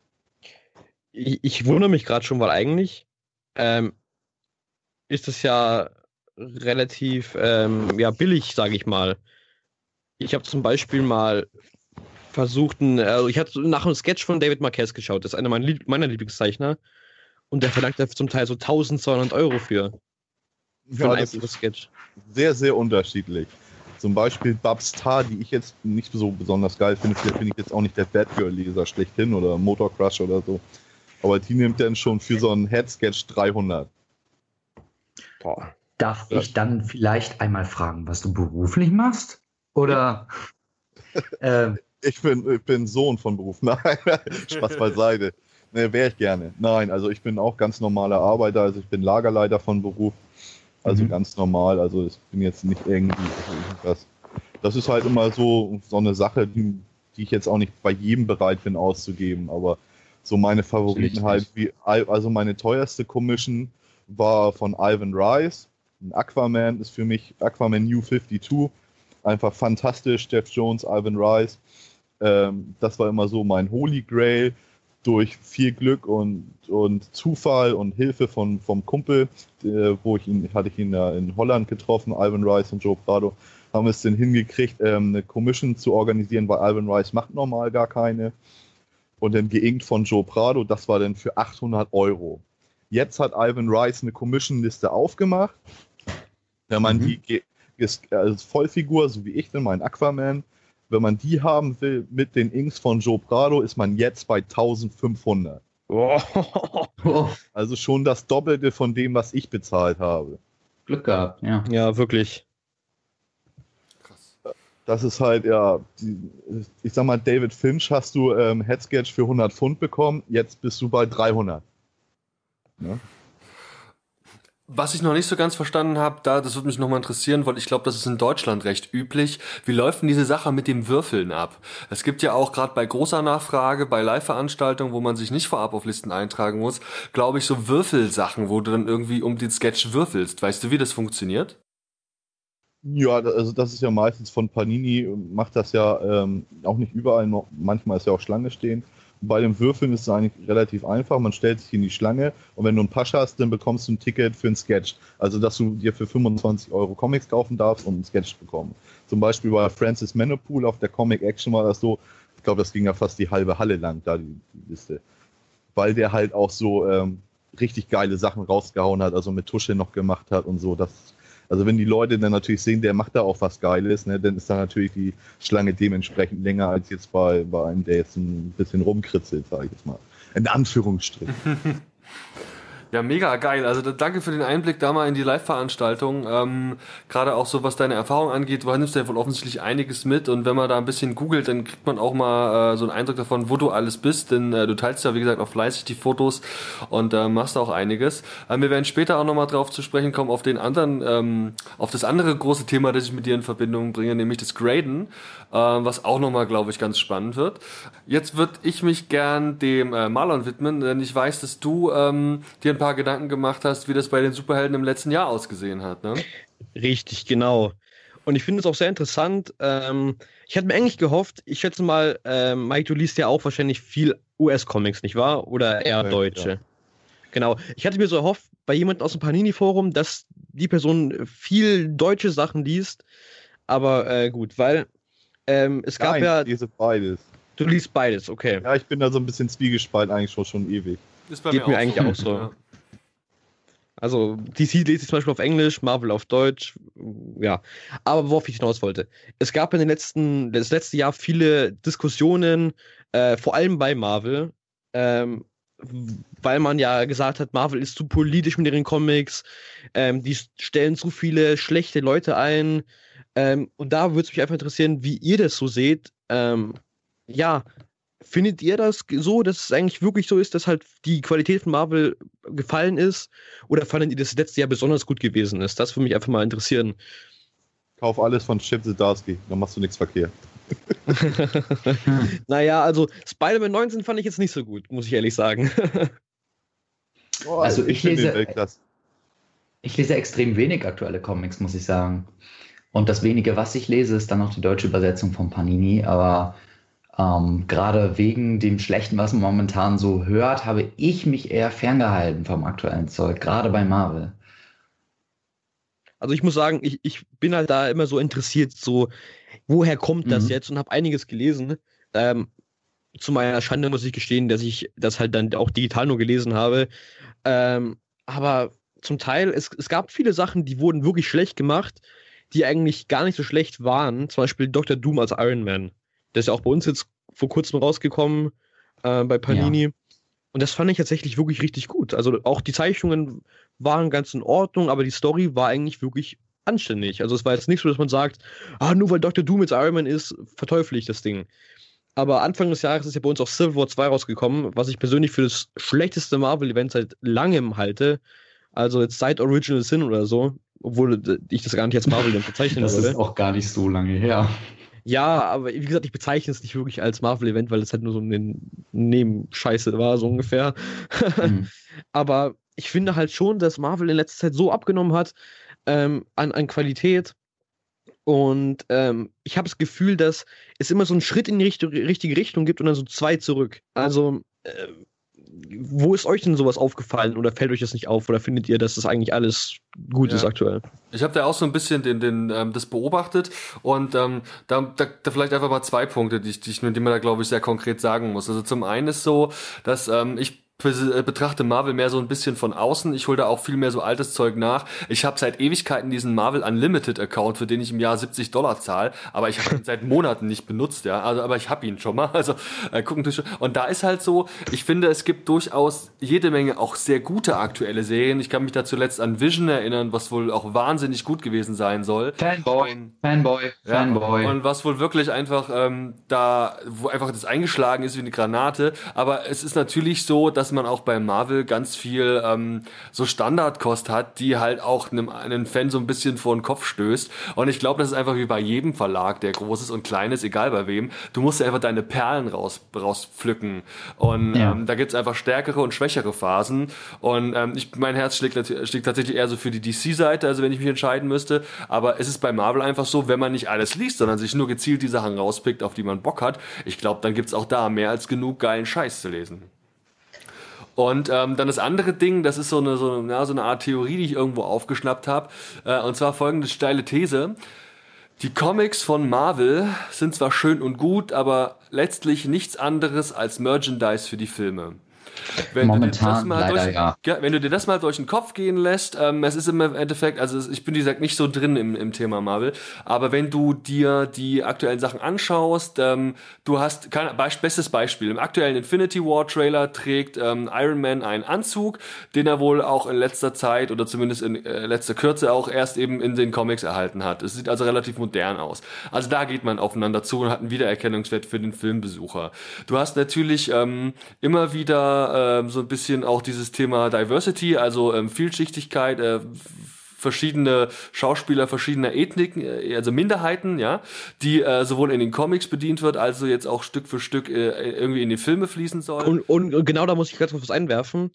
Ich, ich wundere mich gerade schon, weil eigentlich ähm, ist es ja relativ ähm, ja, billig, sage ich mal. Ich habe zum Beispiel mal versuchten, also ich hatte nach einem Sketch von David Marquez geschaut, das ist einer meiner, Lieb meiner Lieblingszeichner. Und der verlangt da zum Teil so 1200 Euro für. Für ja, ein einfaches Sketch. Sehr, sehr unterschiedlich. Zum Beispiel Babs Tar, die ich jetzt nicht so besonders geil finde. Vielleicht bin ich jetzt auch nicht der Batgirl-Leser schlechthin oder Motor Crush oder so. Aber die nimmt dann schon für so einen Head-Sketch 300. Boah. Darf ja. ich dann vielleicht einmal fragen, was du beruflich machst? Oder äh, ich bin, ich bin Sohn von Beruf. Nein, Spaß beiseite. Ne, wäre ich gerne. Nein, also ich bin auch ganz normaler Arbeiter, also ich bin Lagerleiter von Beruf. Also mhm. ganz normal, also ich bin jetzt nicht irgendwie irgendwas. Das ist halt immer so, so eine Sache, die, die ich jetzt auch nicht bei jedem bereit bin auszugeben, aber so meine Favoriten halt, wie, also meine teuerste Commission war von Ivan Rice. Ein Aquaman ist für mich Aquaman New 52. Einfach fantastisch. Jeff Jones, Ivan Rice. Ähm, das war immer so mein Holy Grail. Durch viel Glück und, und Zufall und Hilfe von, vom Kumpel, äh, wo ich ihn, hatte ich ihn ja in Holland getroffen, Ivan Rice und Joe Prado, haben es denn hingekriegt, ähm, eine Commission zu organisieren, weil Ivan Rice macht normal gar keine. Und dann geinkt von Joe Prado, das war dann für 800 Euro. Jetzt hat Ivan Rice eine Commission-Liste aufgemacht. Wenn man mhm. die ist als Vollfigur, so wie ich denn, mein Aquaman, wenn man die haben will mit den Inks von Joe Prado, ist man jetzt bei 1500. Oh. Also schon das Doppelte von dem, was ich bezahlt habe. Glück gehabt, ja. Ja, wirklich. Krass. das ist halt, ja, die, ich sag mal, David Finch hast du ähm, Headsketch für 100 Pfund bekommen, jetzt bist du bei 300. Ne? Was ich noch nicht so ganz verstanden habe, da, das würde mich nochmal interessieren, weil ich glaube, das ist in Deutschland recht üblich. Wie läuft denn diese Sache mit dem Würfeln ab? Es gibt ja auch gerade bei großer Nachfrage, bei Live-Veranstaltungen, wo man sich nicht vorab auf Listen eintragen muss, glaube ich, so Würfelsachen, wo du dann irgendwie um den Sketch würfelst. Weißt du, wie das funktioniert? Ja, also das ist ja meistens von Panini, macht das ja ähm, auch nicht überall, manchmal ist ja auch Schlange stehen. Bei den Würfeln ist es eigentlich relativ einfach. Man stellt sich in die Schlange und wenn du einen Pasch hast, dann bekommst du ein Ticket für ein Sketch. Also, dass du dir für 25 Euro Comics kaufen darfst und ein Sketch bekommen. Zum Beispiel bei Francis Manopool auf der Comic Action war das so. Ich glaube, das ging ja fast die halbe Halle lang, da die, die Liste. Weil der halt auch so ähm, richtig geile Sachen rausgehauen hat, also mit Tusche noch gemacht hat und so. Das also wenn die Leute dann natürlich sehen, der macht da auch was Geiles, ne, dann ist da natürlich die Schlange dementsprechend länger als jetzt bei, bei einem, der jetzt ein bisschen rumkritzelt, sage ich jetzt mal. In Anführungsstrichen. Ja, mega geil. Also danke für den Einblick da mal in die Live-Veranstaltung. Ähm, Gerade auch so, was deine Erfahrung angeht, du nimmst ja wohl offensichtlich einiges mit und wenn man da ein bisschen googelt, dann kriegt man auch mal äh, so einen Eindruck davon, wo du alles bist, denn äh, du teilst ja, wie gesagt, auch fleißig die Fotos und äh, machst auch einiges. Äh, wir werden später auch nochmal drauf zu sprechen kommen, auf den anderen, ähm, auf das andere große Thema, das ich mit dir in Verbindung bringe, nämlich das Graden, äh, was auch nochmal, glaube ich, ganz spannend wird. Jetzt würde ich mich gern dem äh, Marlon widmen, denn ich weiß, dass du ähm, dir ein paar Gedanken gemacht hast, wie das bei den Superhelden im letzten Jahr ausgesehen hat. Ne? Richtig, genau. Und ich finde es auch sehr interessant. Ähm, ich hatte mir eigentlich gehofft, ich schätze mal, äh, Mike, du liest ja auch wahrscheinlich viel US-Comics, nicht wahr? Oder eher ja, deutsche. Ja. Genau. Ich hatte mir so erhofft, bei jemandem aus dem Panini-Forum, dass die Person viel deutsche Sachen liest. Aber äh, gut, weil ähm, es gab Nein, ja. Ich lese beides. Du liest beides, okay. Ja, ich bin da so ein bisschen zwiegespalten eigentlich schon, schon ewig. Ist bei Geht mir, mir eigentlich so. auch so. Ja. Also DC lese ich zum Beispiel auf Englisch, Marvel auf Deutsch, ja. Aber worauf ich hinaus wollte. Es gab in den letzten, das letzte Jahr viele Diskussionen, äh, vor allem bei Marvel, ähm, weil man ja gesagt hat, Marvel ist zu politisch mit ihren Comics, ähm, die stellen zu viele schlechte Leute ein. Ähm, und da würde es mich einfach interessieren, wie ihr das so seht. Ähm, ja, Findet ihr das so, dass es eigentlich wirklich so ist, dass halt die Qualität von Marvel gefallen ist? Oder fandet ihr, dass das letzte Jahr besonders gut gewesen ist? Das würde mich einfach mal interessieren. Kauf alles von Chip Zdarsky, dann machst du nichts verkehrt. naja, also Spider-Man 19 fand ich jetzt nicht so gut, muss ich ehrlich sagen. oh, also ich, ich lese, ich lese extrem wenig aktuelle Comics, muss ich sagen. Und das wenige, was ich lese, ist dann noch die deutsche Übersetzung von Panini. Aber ähm, Gerade wegen dem Schlechten, was man momentan so hört, habe ich mich eher ferngehalten vom aktuellen Zeug, gerade bei Marvel. Also ich muss sagen, ich, ich bin halt da immer so interessiert, so, woher kommt das mhm. jetzt und habe einiges gelesen. Ähm, zu meiner Schande muss ich gestehen, dass ich das halt dann auch digital nur gelesen habe. Ähm, aber zum Teil, es, es gab viele Sachen, die wurden wirklich schlecht gemacht, die eigentlich gar nicht so schlecht waren. Zum Beispiel Dr. Doom als Iron Man. Der ist ja auch bei uns jetzt vor kurzem rausgekommen äh, bei Panini. Ja. Und das fand ich tatsächlich wirklich richtig gut. Also auch die Zeichnungen waren ganz in Ordnung, aber die Story war eigentlich wirklich anständig. Also es war jetzt nicht so, dass man sagt, ah, nur weil Dr. Doom jetzt Iron Man ist, verteufle ich das Ding. Aber Anfang des Jahres ist ja bei uns auch Civil War 2 rausgekommen, was ich persönlich für das schlechteste Marvel-Event seit langem halte. Also jetzt seit Original Sin oder so, obwohl ich das gar nicht als Marvel bezeichnen würde. Das ist auch gar nicht so lange her. Ja, aber wie gesagt, ich bezeichne es nicht wirklich als Marvel-Event, weil es halt nur so eine Nebenscheiße war, so ungefähr. Mhm. aber ich finde halt schon, dass Marvel in letzter Zeit so abgenommen hat ähm, an, an Qualität. Und ähm, ich habe das Gefühl, dass es immer so einen Schritt in die richtige Richtung gibt und dann so zwei zurück. Also, äh, wo ist euch denn sowas aufgefallen oder fällt euch das nicht auf oder findet ihr, dass das eigentlich alles gut ja. ist aktuell? Ich habe da auch so ein bisschen den, den, ähm, das beobachtet und ähm, da, da, da vielleicht einfach mal zwei Punkte, die ich, die, ich, die man da glaube ich sehr konkret sagen muss. Also zum einen ist so, dass ähm, ich betrachte Marvel mehr so ein bisschen von außen. Ich hole da auch viel mehr so altes Zeug nach. Ich habe seit Ewigkeiten diesen Marvel Unlimited Account, für den ich im Jahr 70 Dollar zahle, aber ich habe ihn seit Monaten nicht benutzt, ja. Also, aber ich habe ihn schon mal. Also äh, gucken durch. Und da ist halt so, ich finde, es gibt durchaus jede Menge auch sehr gute aktuelle Serien. Ich kann mich da zuletzt an Vision erinnern, was wohl auch wahnsinnig gut gewesen sein soll. Fanboy, Fanboy, ja, Fanboy. Und was wohl wirklich einfach ähm, da, wo einfach das eingeschlagen ist wie eine Granate. Aber es ist natürlich so, dass dass man auch bei Marvel ganz viel ähm, so Standardkost hat, die halt auch einem, einen Fan so ein bisschen vor den Kopf stößt. Und ich glaube, das ist einfach wie bei jedem Verlag, der groß ist und klein ist, egal bei wem. Du musst ja einfach deine Perlen raus, rauspflücken. Und ja. ähm, da gibt's einfach stärkere und schwächere Phasen. Und ähm, ich, mein Herz schlägt, schlägt tatsächlich eher so für die DC-Seite, also wenn ich mich entscheiden müsste. Aber es ist bei Marvel einfach so, wenn man nicht alles liest, sondern sich nur gezielt die Sachen rauspickt, auf die man Bock hat, ich glaube, dann gibt's auch da mehr als genug geilen Scheiß zu lesen. Und ähm, dann das andere Ding, das ist so eine, so, eine, ja, so eine Art Theorie, die ich irgendwo aufgeschnappt habe. Äh, und zwar folgende steile These. Die Comics von Marvel sind zwar schön und gut, aber letztlich nichts anderes als Merchandise für die Filme. Wenn Momentan leider, durch, ja. Wenn du dir das mal durch den Kopf gehen lässt, ähm, es ist im Endeffekt, also ich bin, wie gesagt, nicht so drin im, im Thema Marvel, aber wenn du dir die aktuellen Sachen anschaust, ähm, du hast, kein, bestes Beispiel, im aktuellen Infinity War Trailer trägt ähm, Iron Man einen Anzug, den er wohl auch in letzter Zeit oder zumindest in äh, letzter Kürze auch erst eben in den Comics erhalten hat. Es sieht also relativ modern aus. Also da geht man aufeinander zu und hat einen Wiedererkennungswert für den Filmbesucher. Du hast natürlich ähm, immer wieder ähm, so ein bisschen auch dieses Thema Diversity, also ähm, Vielschichtigkeit, äh, verschiedene Schauspieler verschiedener Ethniken, äh, also Minderheiten, ja, die äh, sowohl in den Comics bedient wird, also jetzt auch Stück für Stück äh, irgendwie in die Filme fließen sollen. Und, und genau da muss ich gerade was einwerfen.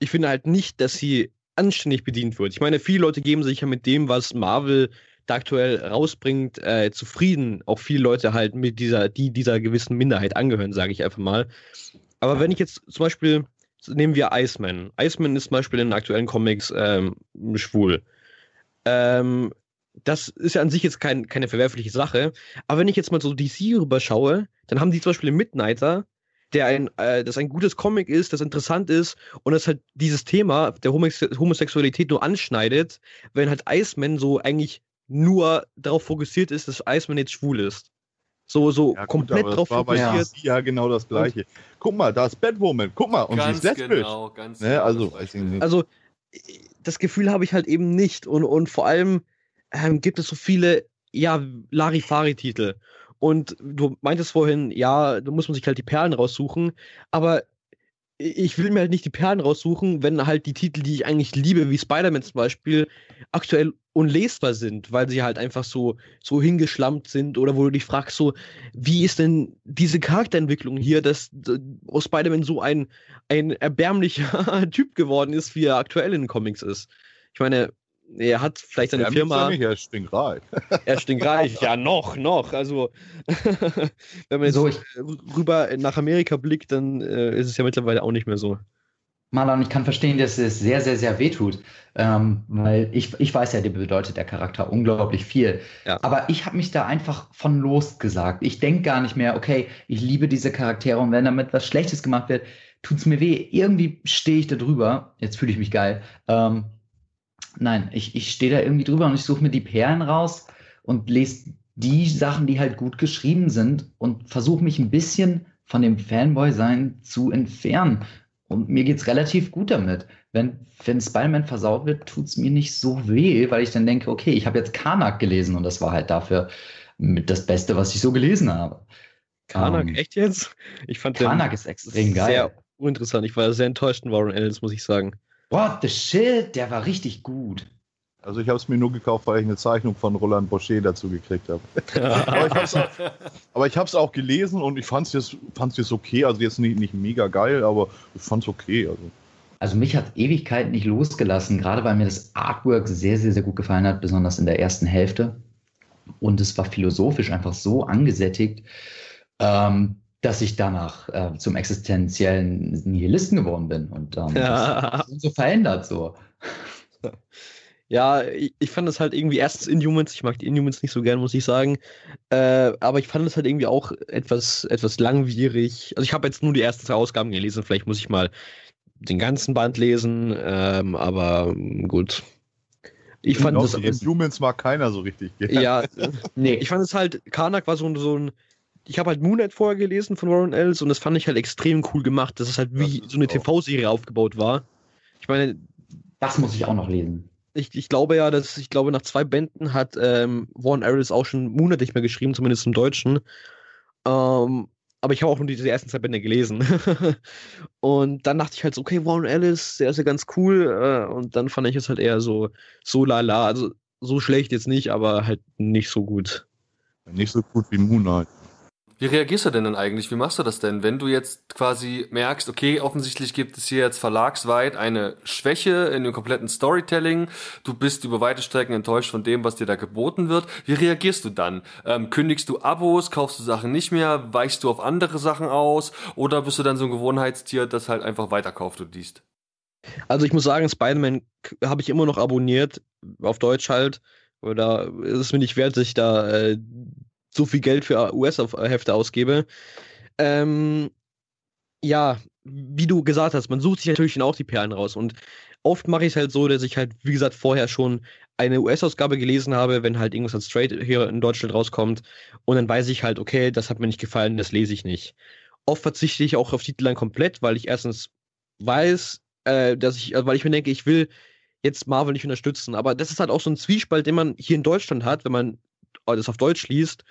Ich finde halt nicht, dass sie anständig bedient wird. Ich meine, viele Leute geben sich ja mit dem, was Marvel da aktuell rausbringt, äh, zufrieden. Auch viele Leute halt mit dieser, die dieser gewissen Minderheit angehören, sage ich einfach mal. Aber wenn ich jetzt zum Beispiel, nehmen wir Iceman. Iceman ist zum Beispiel in den aktuellen Comics ähm, schwul. Ähm, das ist ja an sich jetzt kein, keine verwerfliche Sache. Aber wenn ich jetzt mal so DC rüberschaue, dann haben die zum Beispiel Midnighter, der ein, äh, das ein gutes Comic ist, das interessant ist und das halt dieses Thema der Homosexualität nur anschneidet, wenn halt Iceman so eigentlich nur darauf fokussiert ist, dass Iceman jetzt schwul ist. So, so ja, komplett gut, drauf fokussiert. Ja. genau das Gleiche. Und Guck mal, da ist Batwoman. Guck mal, und ganz sie ist lesbisch. Genau, ganz ne? Also, weiß ich nicht. Also, das Gefühl habe ich halt eben nicht. Und, und vor allem ähm, gibt es so viele, ja, Larifari-Titel. Und du meintest vorhin, ja, da muss man sich halt die Perlen raussuchen. Aber ich will mir halt nicht die Perlen raussuchen, wenn halt die Titel, die ich eigentlich liebe, wie Spider-Man zum Beispiel, aktuell unlesbar sind, weil sie halt einfach so, so hingeschlampt sind oder wo du dich fragst, so, wie ist denn diese Charakterentwicklung hier, dass aus Spider-Man so ein, ein erbärmlicher Typ geworden ist, wie er aktuell in den Comics ist. Ich meine, er hat vielleicht seine Firma. Nicht, er stinkt reich. er stinkt reich, ja, noch, noch. Also, wenn man jetzt so, ich, rüber nach Amerika blickt, dann äh, ist es ja mittlerweile auch nicht mehr so. Marlon, ich kann verstehen, dass es sehr, sehr, sehr wehtut, ähm, weil ich, ich weiß ja, dir bedeutet der Charakter unglaublich viel. Ja. Aber ich habe mich da einfach von losgesagt. Ich denke gar nicht mehr, okay, ich liebe diese Charaktere und wenn damit was Schlechtes gemacht wird, tut es mir weh. Irgendwie stehe ich da drüber. Jetzt fühle ich mich geil. Ähm, nein, ich, ich stehe da irgendwie drüber und ich suche mir die Perlen raus und lese die Sachen, die halt gut geschrieben sind und versuche mich ein bisschen von dem Fanboy-Sein zu entfernen. Und mir geht es relativ gut damit. Wenn, wenn Spider-Man versaut wird, tut es mir nicht so weh, weil ich dann denke, okay, ich habe jetzt Karnak gelesen und das war halt dafür mit das Beste, was ich so gelesen habe. Karnak, um, ähm, echt jetzt? Ich fand Karnak ist extrem geil. Sehr uninteressant. Ich war sehr enttäuscht in Warren Ellis, muss ich sagen. What the shit? Der war richtig gut. Also ich habe es mir nur gekauft, weil ich eine Zeichnung von Roland Boucher dazu gekriegt habe. aber ich habe es auch, auch, gelesen und ich fand es jetzt, fand's jetzt okay. Also jetzt nicht, nicht mega geil, aber ich fand es okay. Also. also mich hat Ewigkeit nicht losgelassen, gerade weil mir das Artwork sehr, sehr, sehr gut gefallen hat, besonders in der ersten Hälfte. Und es war philosophisch einfach so angesättigt, ähm, dass ich danach äh, zum existenziellen Nihilisten geworden bin. Und ähm, ja. das ist so verändert so. Ja, ich, ich fand das halt irgendwie erstens Inhumans, ich mag die Inhumans nicht so gern, muss ich sagen. Äh, aber ich fand es halt irgendwie auch etwas, etwas langwierig. Also ich habe jetzt nur die ersten zwei Ausgaben gelesen, vielleicht muss ich mal den ganzen Band lesen, ähm, aber gut. Ich fand das. Humans mag keiner so richtig. Gern. Ja, nee, ich fand es halt, Karnak war so, so ein. Ich habe halt Moonlight vorher gelesen von Warren Ellis und das fand ich halt extrem cool gemacht, dass es halt wie so eine TV-Serie aufgebaut war. Ich meine. Das muss ich auch noch lesen. Ich, ich glaube ja, dass ich glaube, nach zwei Bänden hat ähm, Warren Ellis auch schon Moonlight nicht mehr geschrieben, zumindest im Deutschen. Ähm, aber ich habe auch nur diese ersten zwei Bände gelesen. und dann dachte ich halt so, okay, Warren Ellis, der ist ja ganz cool. Äh, und dann fand ich es halt eher so, so lala. Also so schlecht jetzt nicht, aber halt nicht so gut. Nicht so gut wie Moonlight. Wie reagierst du denn dann eigentlich? Wie machst du das denn, wenn du jetzt quasi merkst, okay, offensichtlich gibt es hier jetzt verlagsweit eine Schwäche in dem kompletten Storytelling, du bist über weite Strecken enttäuscht von dem, was dir da geboten wird. Wie reagierst du dann? Ähm, kündigst du Abos, kaufst du Sachen nicht mehr, weichst du auf andere Sachen aus oder bist du dann so ein Gewohnheitstier, das halt einfach weiterkauft und liest? Also ich muss sagen, Spider-Man habe ich immer noch abonniert, auf Deutsch halt. Oder ist es mir nicht wert, sich da äh, so viel Geld für US-Hefte ausgebe. Ähm, ja, wie du gesagt hast, man sucht sich natürlich auch die Perlen raus. Und oft mache ich es halt so, dass ich halt, wie gesagt, vorher schon eine US-Ausgabe gelesen habe, wenn halt irgendwas als Straight hier in Deutschland rauskommt. Und dann weiß ich halt, okay, das hat mir nicht gefallen, das lese ich nicht. Oft verzichte ich auch auf Titel dann komplett, weil ich erstens weiß, äh, dass ich, also weil ich mir denke, ich will jetzt Marvel nicht unterstützen. Aber das ist halt auch so ein Zwiespalt, den man hier in Deutschland hat, wenn man das auf Deutsch liest,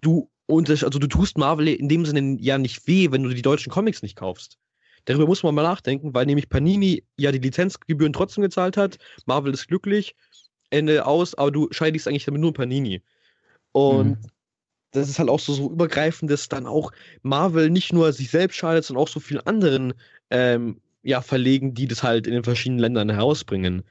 du also du tust Marvel in dem Sinne ja nicht weh, wenn du die deutschen Comics nicht kaufst. Darüber muss man mal nachdenken, weil nämlich Panini ja die Lizenzgebühren trotzdem gezahlt hat. Marvel ist glücklich, Ende aus, aber du scheidest eigentlich damit nur Panini. Und mhm. das ist halt auch so, so übergreifend, dass dann auch Marvel nicht nur sich selbst schadet, sondern auch so vielen anderen ähm, ja, Verlegen, die das halt in den verschiedenen Ländern herausbringen.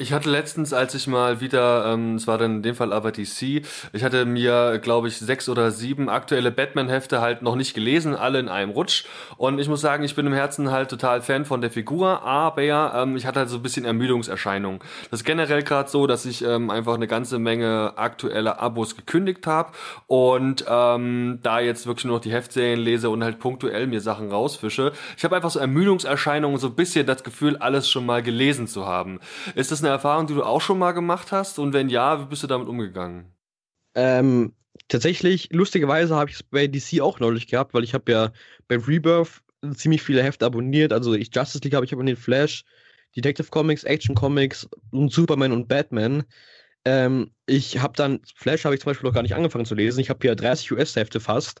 Ich hatte letztens, als ich mal wieder, ähm, es war dann in dem Fall aber DC, ich hatte mir, glaube ich, sechs oder sieben aktuelle Batman-Hefte halt noch nicht gelesen, alle in einem Rutsch. Und ich muss sagen, ich bin im Herzen halt total Fan von der Figur, aber ähm, ich hatte halt so ein bisschen Ermüdungserscheinung. Das ist generell gerade so, dass ich ähm, einfach eine ganze Menge aktuelle Abos gekündigt habe und ähm, da jetzt wirklich nur noch die Heftserien lese und halt punktuell mir Sachen rausfische. Ich habe einfach so Ermüdungserscheinungen, so ein bisschen das Gefühl, alles schon mal gelesen zu haben. Ist das eine eine Erfahrung, die du auch schon mal gemacht hast? Und wenn ja, wie bist du damit umgegangen? Ähm, tatsächlich, lustigerweise habe ich es bei DC auch neulich gehabt, weil ich habe ja bei Rebirth ziemlich viele Hefte abonniert. Also ich Justice League habe ich abonniert, Flash, Detective Comics, Action Comics und Superman und Batman. Ähm, ich habe dann, Flash habe ich zum Beispiel noch gar nicht angefangen zu lesen. Ich habe hier 30 US-Hefte fast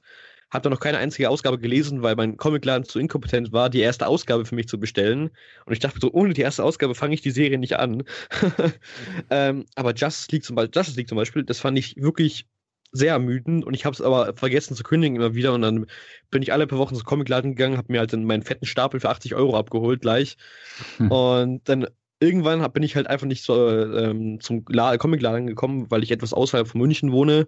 habe da noch keine einzige Ausgabe gelesen, weil mein Comicladen zu inkompetent war, die erste Ausgabe für mich zu bestellen. Und ich dachte so, ohne die erste Ausgabe fange ich die Serie nicht an. ähm, aber Justice League, zum Beispiel, Justice League zum Beispiel, das fand ich wirklich sehr ermüdend und ich habe es aber vergessen zu kündigen immer wieder und dann bin ich alle paar Wochen zum Comicladen gegangen, habe mir halt meinen fetten Stapel für 80 Euro abgeholt gleich hm. und dann irgendwann hab, bin ich halt einfach nicht so, ähm, zum Comicladen gekommen, weil ich etwas außerhalb von München wohne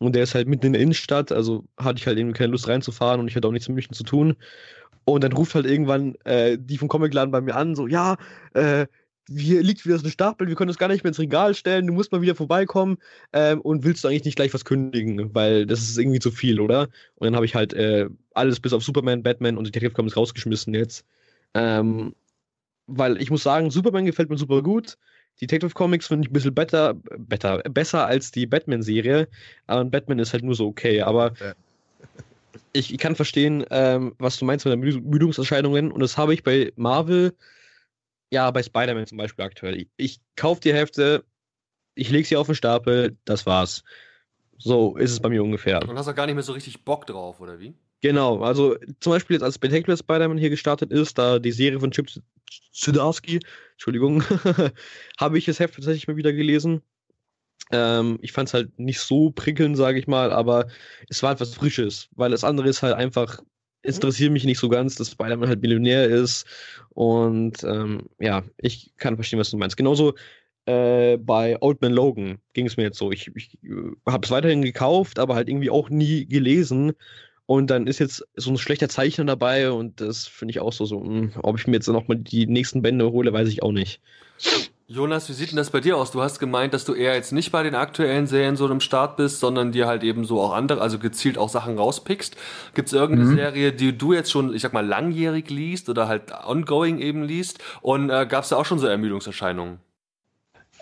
und der ist halt mitten in der Innenstadt, also hatte ich halt eben keine Lust reinzufahren und ich hatte auch nichts mit München zu tun. Und dann ruft halt irgendwann äh, die vom Comicladen bei mir an, so, ja, äh, hier liegt wieder so ein Stapel, wir können das gar nicht mehr ins Regal stellen, du musst mal wieder vorbeikommen ähm, und willst du eigentlich nicht gleich was kündigen, weil das ist irgendwie zu viel, oder? Und dann habe ich halt äh, alles bis auf Superman, Batman und Detective Comics rausgeschmissen jetzt. Ähm, weil ich muss sagen, Superman gefällt mir super gut. Detective Comics finde ich ein bisschen better, better, besser als die Batman-Serie. Und Batman ist halt nur so okay. Aber ja. ich, ich, kann verstehen, ähm, was du meinst mit den Müdungserscheinungen. Und das habe ich bei Marvel, ja, bei Spider-Man zum Beispiel aktuell. Ich, ich kaufe die Hälfte, ich lege sie auf den Stapel, das war's. So ist es bei mir ungefähr. Und hast auch gar nicht mehr so richtig Bock drauf, oder wie? Genau, also zum Beispiel jetzt als Spectacular Spider-Man hier gestartet ist, da die Serie von Chip Zdarsky, Entschuldigung, habe ich das Heft tatsächlich mal wieder gelesen. Ähm, ich fand es halt nicht so prickelnd, sage ich mal, aber es war etwas Frisches, weil das andere ist halt einfach, es interessiert mich nicht so ganz, dass Spider-Man halt Millionär ist und ähm, ja, ich kann verstehen, was du meinst. Genauso äh, bei Old Man Logan ging es mir jetzt so. Ich, ich äh, habe es weiterhin gekauft, aber halt irgendwie auch nie gelesen und dann ist jetzt so ein schlechter Zeichner dabei und das finde ich auch so, so mh, hm, ob ich mir jetzt nochmal die nächsten Bände hole, weiß ich auch nicht. Jonas, wie sieht denn das bei dir aus? Du hast gemeint, dass du eher jetzt nicht bei den aktuellen Serien so im Start bist, sondern dir halt eben so auch andere, also gezielt auch Sachen rauspickst. Gibt es irgendeine mhm. Serie, die du jetzt schon, ich sag mal, langjährig liest oder halt ongoing eben liest? Und äh, gab es da auch schon so Ermüdungserscheinungen?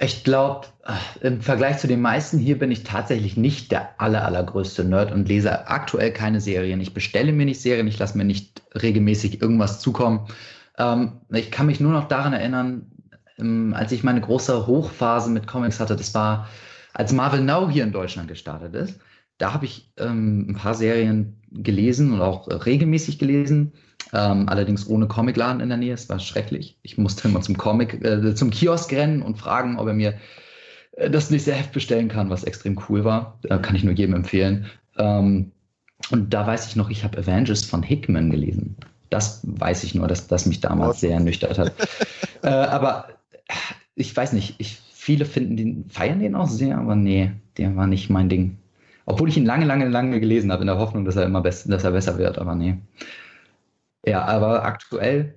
Ich glaube, äh, im Vergleich zu den meisten hier bin ich tatsächlich nicht der aller, allergrößte Nerd und lese aktuell keine Serien. Ich bestelle mir nicht Serien, ich lasse mir nicht regelmäßig irgendwas zukommen. Ähm, ich kann mich nur noch daran erinnern, ähm, als ich meine große Hochphase mit Comics hatte, das war, als Marvel Now hier in Deutschland gestartet ist. Da habe ich ähm, ein paar Serien gelesen und auch regelmäßig gelesen. Ähm, allerdings ohne Comicladen in der Nähe. Es war schrecklich. Ich musste immer zum Comic, äh, zum Kiosk rennen und fragen, ob er mir äh, das nächste Heft bestellen kann, was extrem cool war. Äh, kann ich nur jedem empfehlen. Ähm, und da weiß ich noch, ich habe Avengers von Hickman gelesen. Das weiß ich nur, dass das mich damals sehr ernüchtert hat. äh, aber ich weiß nicht, ich, viele finden den, feiern den auch sehr, aber nee, der war nicht mein Ding. Obwohl ich ihn lange, lange, lange gelesen habe, in der Hoffnung, dass er immer best, dass er besser wird, aber nee. Ja, aber aktuell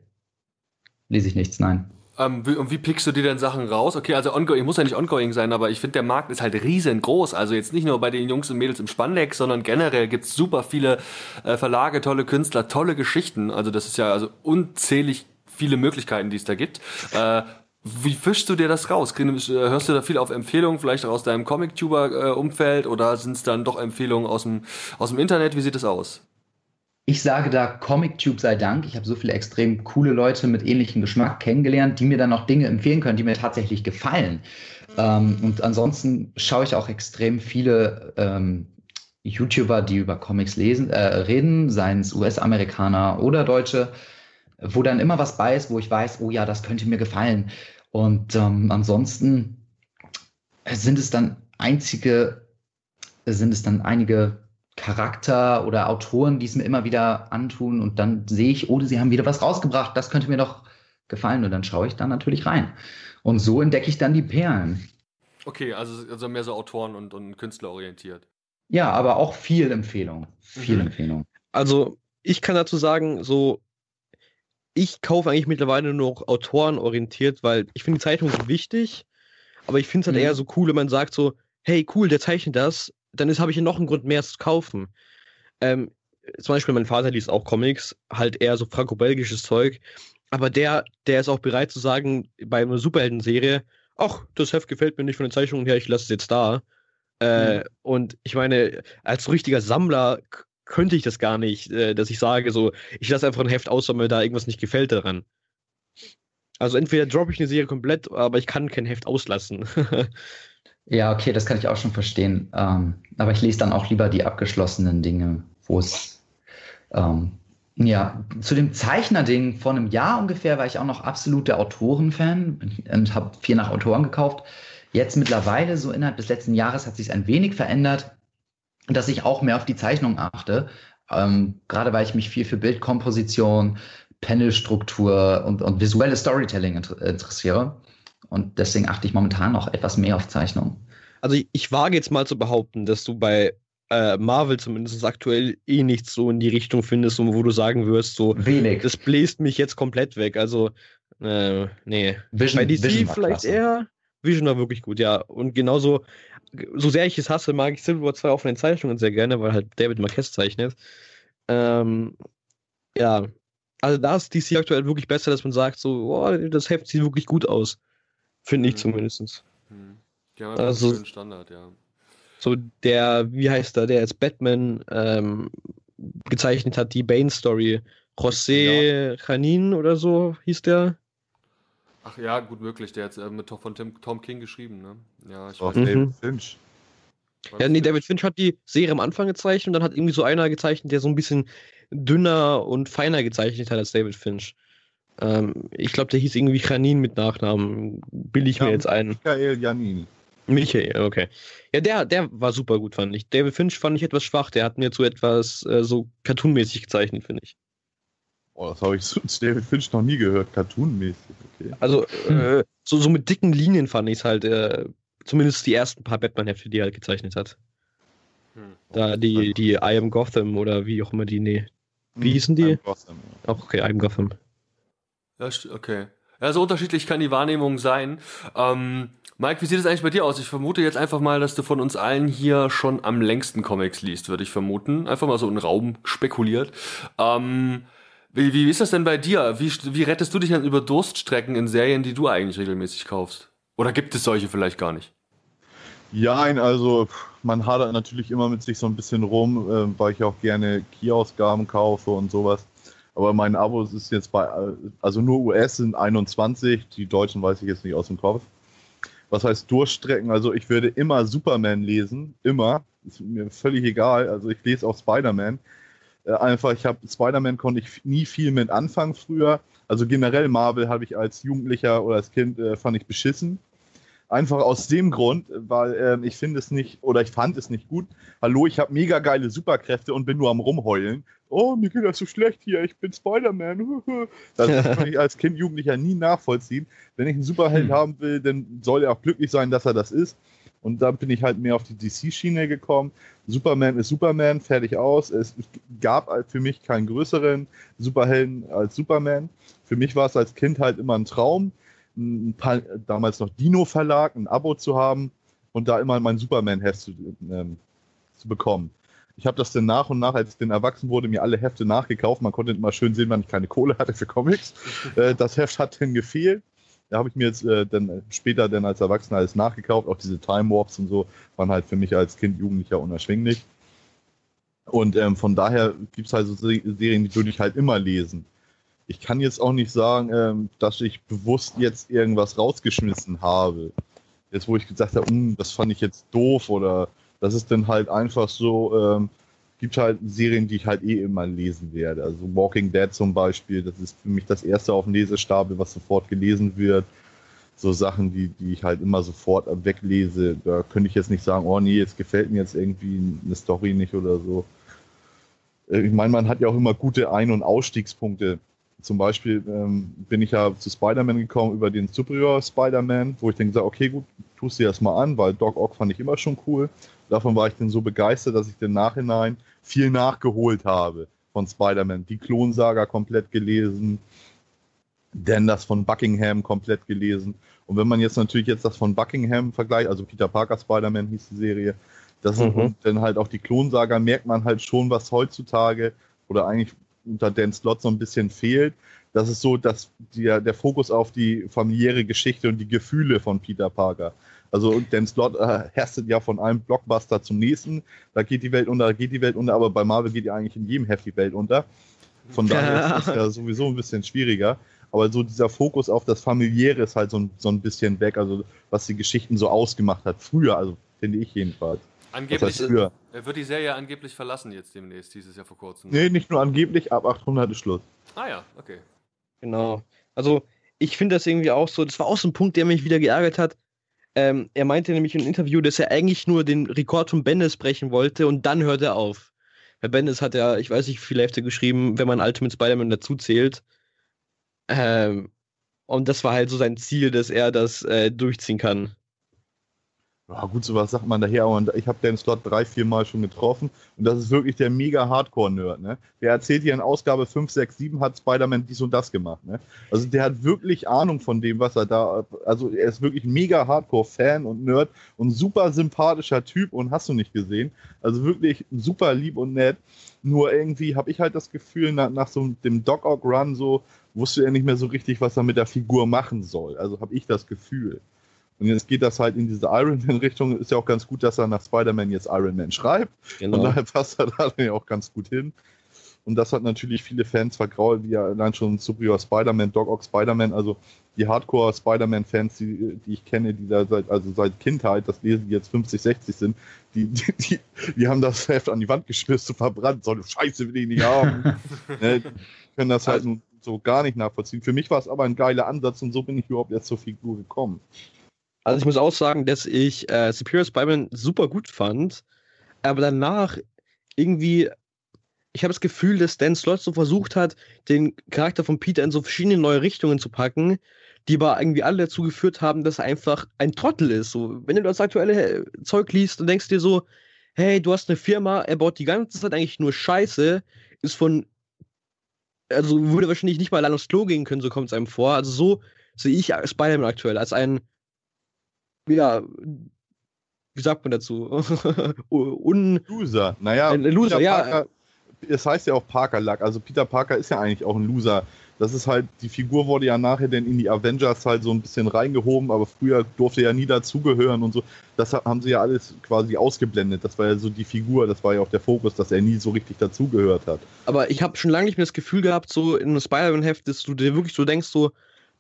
lese ich nichts, nein. Ähm, wie, und wie pickst du dir denn Sachen raus? Okay, also ongoing, muss ja nicht ongoing sein, aber ich finde, der Markt ist halt riesengroß. Also jetzt nicht nur bei den Jungs und Mädels im Spandex, sondern generell gibt es super viele äh, Verlage, tolle Künstler, tolle Geschichten. Also das ist ja also unzählig viele Möglichkeiten, die es da gibt. Äh, wie fischst du dir das raus? Hörst du da viel auf Empfehlungen, vielleicht auch aus deinem Comic-Tuber-Umfeld oder sind es dann doch Empfehlungen aus dem, aus dem Internet? Wie sieht das aus? Ich sage da ComicTube sei Dank. Ich habe so viele extrem coole Leute mit ähnlichem Geschmack kennengelernt, die mir dann noch Dinge empfehlen können, die mir tatsächlich gefallen. Ähm, und ansonsten schaue ich auch extrem viele ähm, YouTuber, die über Comics lesen, äh, reden, seien es US-Amerikaner oder Deutsche wo dann immer was bei ist, wo ich weiß, oh ja, das könnte mir gefallen. Und ähm, ansonsten sind es dann einzige, sind es dann einige Charakter oder Autoren, die es mir immer wieder antun und dann sehe ich, oh, sie haben wieder was rausgebracht, das könnte mir doch gefallen und dann schaue ich da natürlich rein. Und so entdecke ich dann die Perlen. Okay, also, also mehr so Autoren und, und Künstler orientiert. Ja, aber auch viel Empfehlung. Viel mhm. Empfehlung. Also ich kann dazu sagen, so ich kaufe eigentlich mittlerweile nur noch Autoren orientiert, weil ich finde die Zeichnung so wichtig, aber ich finde es halt mhm. eher so cool, wenn man sagt so, hey cool, der zeichnet das, dann habe ich hier noch einen Grund mehr zu kaufen. Ähm, zum Beispiel mein Vater liest auch Comics, halt eher so franco-belgisches Zeug, aber der, der ist auch bereit zu sagen, bei einer Superhelden-Serie, ach, das Heft gefällt mir nicht von den Zeichnungen her, ich lasse es jetzt da. Äh, mhm. Und ich meine, als richtiger Sammler könnte ich das gar nicht, äh, dass ich sage, so, ich lasse einfach ein Heft aus, weil mir da irgendwas nicht gefällt daran. Also entweder droppe ich eine Serie komplett, aber ich kann kein Heft auslassen. ja, okay, das kann ich auch schon verstehen. Ähm, aber ich lese dann auch lieber die abgeschlossenen Dinge, wo es ähm, ja, zu dem Zeichner-Ding vor einem Jahr ungefähr war ich auch noch absoluter Autorenfan und habe viel nach Autoren gekauft. Jetzt mittlerweile, so innerhalb des letzten Jahres, hat sich ein wenig verändert dass ich auch mehr auf die Zeichnung achte. Ähm, gerade weil ich mich viel für Bildkomposition, Panelstruktur und, und visuelles Storytelling inter interessiere. Und deswegen achte ich momentan noch etwas mehr auf Zeichnung. Also ich, ich wage jetzt mal zu behaupten, dass du bei äh, Marvel zumindest aktuell eh nichts so in die Richtung findest, wo du sagen wirst, so wenig. Das bläst mich jetzt komplett weg. Also, äh, nee. Vision, bei DC Vision vielleicht eher. Vision war wirklich gut, ja. Und genauso so sehr ich es hasse, mag ich Civil War 2 auch von den Zeichnungen sehr gerne, weil halt David Marquez zeichnet. Ähm, ja, also da ist DC aktuell wirklich besser, dass man sagt, so, oh, das Heft sieht wirklich gut aus. Finde ich mhm. zumindest. Mhm. Ja, also, einen Standard, ja. So der, wie heißt der, der jetzt Batman ähm, gezeichnet hat, die Bane-Story. José ja. oder so hieß der. Ach ja, gut möglich. Der hat äh, mit von Tim, Tom King geschrieben, ne? Ja, ich weiß. Mhm. David Finch. Ja, nee, David Finch hat die Serie am Anfang gezeichnet und dann hat irgendwie so einer gezeichnet, der so ein bisschen dünner und feiner gezeichnet hat als David Finch. Ähm, ich glaube, der hieß irgendwie Janin mit Nachnamen. Bilde ich ja, mir jetzt ein. Michael Janini. Michael, okay. Ja, der, der war super gut, fand ich. David Finch fand ich etwas schwach. Der hat mir zu etwas äh, so cartoonmäßig gezeichnet, finde ich. Oh, das habe ich zu David Finch noch nie gehört, cartoonmäßig. Okay. Also, äh, so, so mit dicken Linien fand ich es halt, äh, zumindest die ersten paar Batman-Hefte, die er halt gezeichnet hat. Hm. Da die, die I Am Gotham oder wie auch immer die, nee. Wie hm, hießen die? I Am Gotham. Ja. Auch okay, I Am Gotham. Okay. Ja, so unterschiedlich kann die Wahrnehmung sein. Ähm, Mike, wie sieht es eigentlich bei dir aus? Ich vermute jetzt einfach mal, dass du von uns allen hier schon am längsten Comics liest, würde ich vermuten. Einfach mal so in Raum spekuliert. Ähm, wie, wie ist das denn bei dir? Wie, wie rettest du dich dann über Durststrecken in Serien, die du eigentlich regelmäßig kaufst? Oder gibt es solche vielleicht gar nicht? Ja, also man hadert natürlich immer mit sich so ein bisschen rum, äh, weil ich auch gerne Key-Ausgaben kaufe und sowas. Aber mein Abo ist jetzt bei, also nur US sind 21, die Deutschen weiß ich jetzt nicht aus dem Kopf. Was heißt Durchstrecken? Also ich würde immer Superman lesen, immer. Ist mir völlig egal. Also ich lese auch Spider-Man. Äh, einfach, ich habe Spider-Man konnte ich nie viel mit anfangen früher. Also generell Marvel habe ich als Jugendlicher oder als Kind äh, fand ich beschissen. Einfach aus dem Grund, weil äh, ich finde es nicht, oder ich fand es nicht gut. Hallo, ich habe mega geile Superkräfte und bin nur am rumheulen. Oh, mir geht das so schlecht hier, ich bin Spider-Man. Das kann ich als Kind, Jugendlicher nie nachvollziehen. Wenn ich einen Superheld hm. haben will, dann soll er auch glücklich sein, dass er das ist. Und dann bin ich halt mehr auf die DC-Schiene gekommen. Superman ist Superman, fertig aus. Es gab für mich keinen größeren Superhelden als Superman. Für mich war es als Kind halt immer ein Traum ein paar, damals noch Dino-Verlag, ein Abo zu haben und da immer mein Superman-Heft zu, ähm, zu bekommen. Ich habe das dann nach und nach, als ich dann erwachsen wurde, mir alle Hefte nachgekauft. Man konnte immer schön sehen, wann ich keine Kohle hatte für Comics. Äh, das Heft hat dann gefehlt. Da habe ich mir jetzt äh, dann später dann als Erwachsener alles nachgekauft. Auch diese Time Warps und so waren halt für mich als Kind, Jugendlicher unerschwinglich. Und ähm, von daher gibt es halt so Serien, die würde ich halt immer lesen ich kann jetzt auch nicht sagen, ähm, dass ich bewusst jetzt irgendwas rausgeschmissen habe. Jetzt, wo ich gesagt habe, hm, das fand ich jetzt doof oder das ist dann halt einfach so, ähm, gibt halt Serien, die ich halt eh immer lesen werde. Also Walking Dead zum Beispiel, das ist für mich das erste auf dem Lesestapel, was sofort gelesen wird. So Sachen, die, die ich halt immer sofort weglese. Da könnte ich jetzt nicht sagen, oh nee, jetzt gefällt mir jetzt irgendwie eine Story nicht oder so. Äh, ich meine, man hat ja auch immer gute Ein- und Ausstiegspunkte zum Beispiel ähm, bin ich ja zu Spider-Man gekommen über den Superior Spider-Man, wo ich dann gesagt okay, gut, tust dir das mal an, weil Doc Ock fand ich immer schon cool. Davon war ich dann so begeistert, dass ich im Nachhinein viel nachgeholt habe von Spider-Man. Die Klonsaga komplett gelesen, denn das von Buckingham komplett gelesen. Und wenn man jetzt natürlich jetzt das von Buckingham vergleicht, also Peter Parker Spider-Man hieß die Serie, das mhm. dann halt auch die Klonsaga, merkt man halt schon, was heutzutage oder eigentlich unter Dan Slott so ein bisschen fehlt. Das ist so, dass der, der Fokus auf die familiäre Geschichte und die Gefühle von Peter Parker. Also Dan Slott äh, herstet ja von einem Blockbuster zum nächsten. Da geht die Welt unter, da geht die Welt unter, aber bei Marvel geht ja eigentlich in jedem Heft die Welt unter. Von daher ist es ja sowieso ein bisschen schwieriger. Aber so dieser Fokus auf das Familiäre ist halt so ein, so ein bisschen weg, also was die Geschichten so ausgemacht hat. Früher, also finde ich jedenfalls. Angeblich das heißt Er wird die Serie angeblich verlassen jetzt demnächst, dieses Jahr vor kurzem. Nee, nicht nur angeblich, ab 800 ist Schluss. Ah ja, okay. Genau. Also, ich finde das irgendwie auch so, das war auch so ein Punkt, der mich wieder geärgert hat. Ähm, er meinte nämlich im Interview, dass er eigentlich nur den Rekord von Bendis brechen wollte und dann hört er auf. Weil Bendis hat ja, ich weiß nicht, wie viele Hefte geschrieben, wenn man Ultimate Spider-Man dazu zählt. Ähm, und das war halt so sein Ziel, dass er das äh, durchziehen kann. Ja, gut, sowas sagt man daher. Und ich habe den Slot drei, vier Mal schon getroffen. Und das ist wirklich der mega Hardcore-Nerd. Ne? Der erzählt hier in Ausgabe 5, 6, 7 hat Spider-Man dies und das gemacht. Ne? Also der hat wirklich Ahnung von dem, was er da. Also er ist wirklich mega Hardcore-Fan und Nerd und super sympathischer Typ und hast du nicht gesehen. Also wirklich super lieb und nett. Nur irgendwie habe ich halt das Gefühl, nach, nach so dem Dog Ock Run so wusste er nicht mehr so richtig, was er mit der Figur machen soll. Also habe ich das Gefühl. Und jetzt geht das halt in diese Iron Man-Richtung. Ist ja auch ganz gut, dass er nach Spider-Man jetzt Iron Man schreibt. Genau. Und daher passt er da ja auch ganz gut hin. Und das hat natürlich viele Fans vergrault, wie ja allein schon Superior Spider-Man, Dog Ock Spider-Man, also die Hardcore Spider-Man-Fans, die, die, ich kenne, die da seit, also seit Kindheit, das lesen die jetzt 50, 60 sind, die, die, die, die haben das Heft an die Wand geschmissen, verbrannt, so eine Scheiße will ich nicht haben. ne, die können das halt so gar nicht nachvollziehen. Für mich war es aber ein geiler Ansatz und so bin ich überhaupt jetzt zur Figur gekommen. Also ich muss auch sagen, dass ich äh, Superior Spider-Man super gut fand, aber danach irgendwie, ich habe das Gefühl, dass Dan Slott so versucht hat, den Charakter von Peter in so verschiedene neue Richtungen zu packen, die aber irgendwie alle dazu geführt haben, dass er einfach ein Trottel ist. So, wenn du das aktuelle Zeug liest, dann denkst dir so, hey, du hast eine Firma, er baut die ganze Zeit eigentlich nur Scheiße, ist von, also würde wahrscheinlich nicht mal allein aufs Klo gehen können, so kommt es einem vor. Also so sehe ich Spider-Man aktuell als ein, ja, wie sagt man dazu? Un Loser. Naja, ein Loser, Peter ja. Parker, es heißt ja auch Parker-Luck. Also Peter Parker ist ja eigentlich auch ein Loser. Das ist halt, die Figur wurde ja nachher dann in die Avengers halt so ein bisschen reingehoben, aber früher durfte er nie dazugehören und so. Das haben sie ja alles quasi ausgeblendet. Das war ja so die Figur, das war ja auch der Fokus, dass er nie so richtig dazugehört hat. Aber ich habe schon lange nicht mehr das Gefühl gehabt, so in einem Spider-Man-Heft, dass du dir wirklich so denkst, so,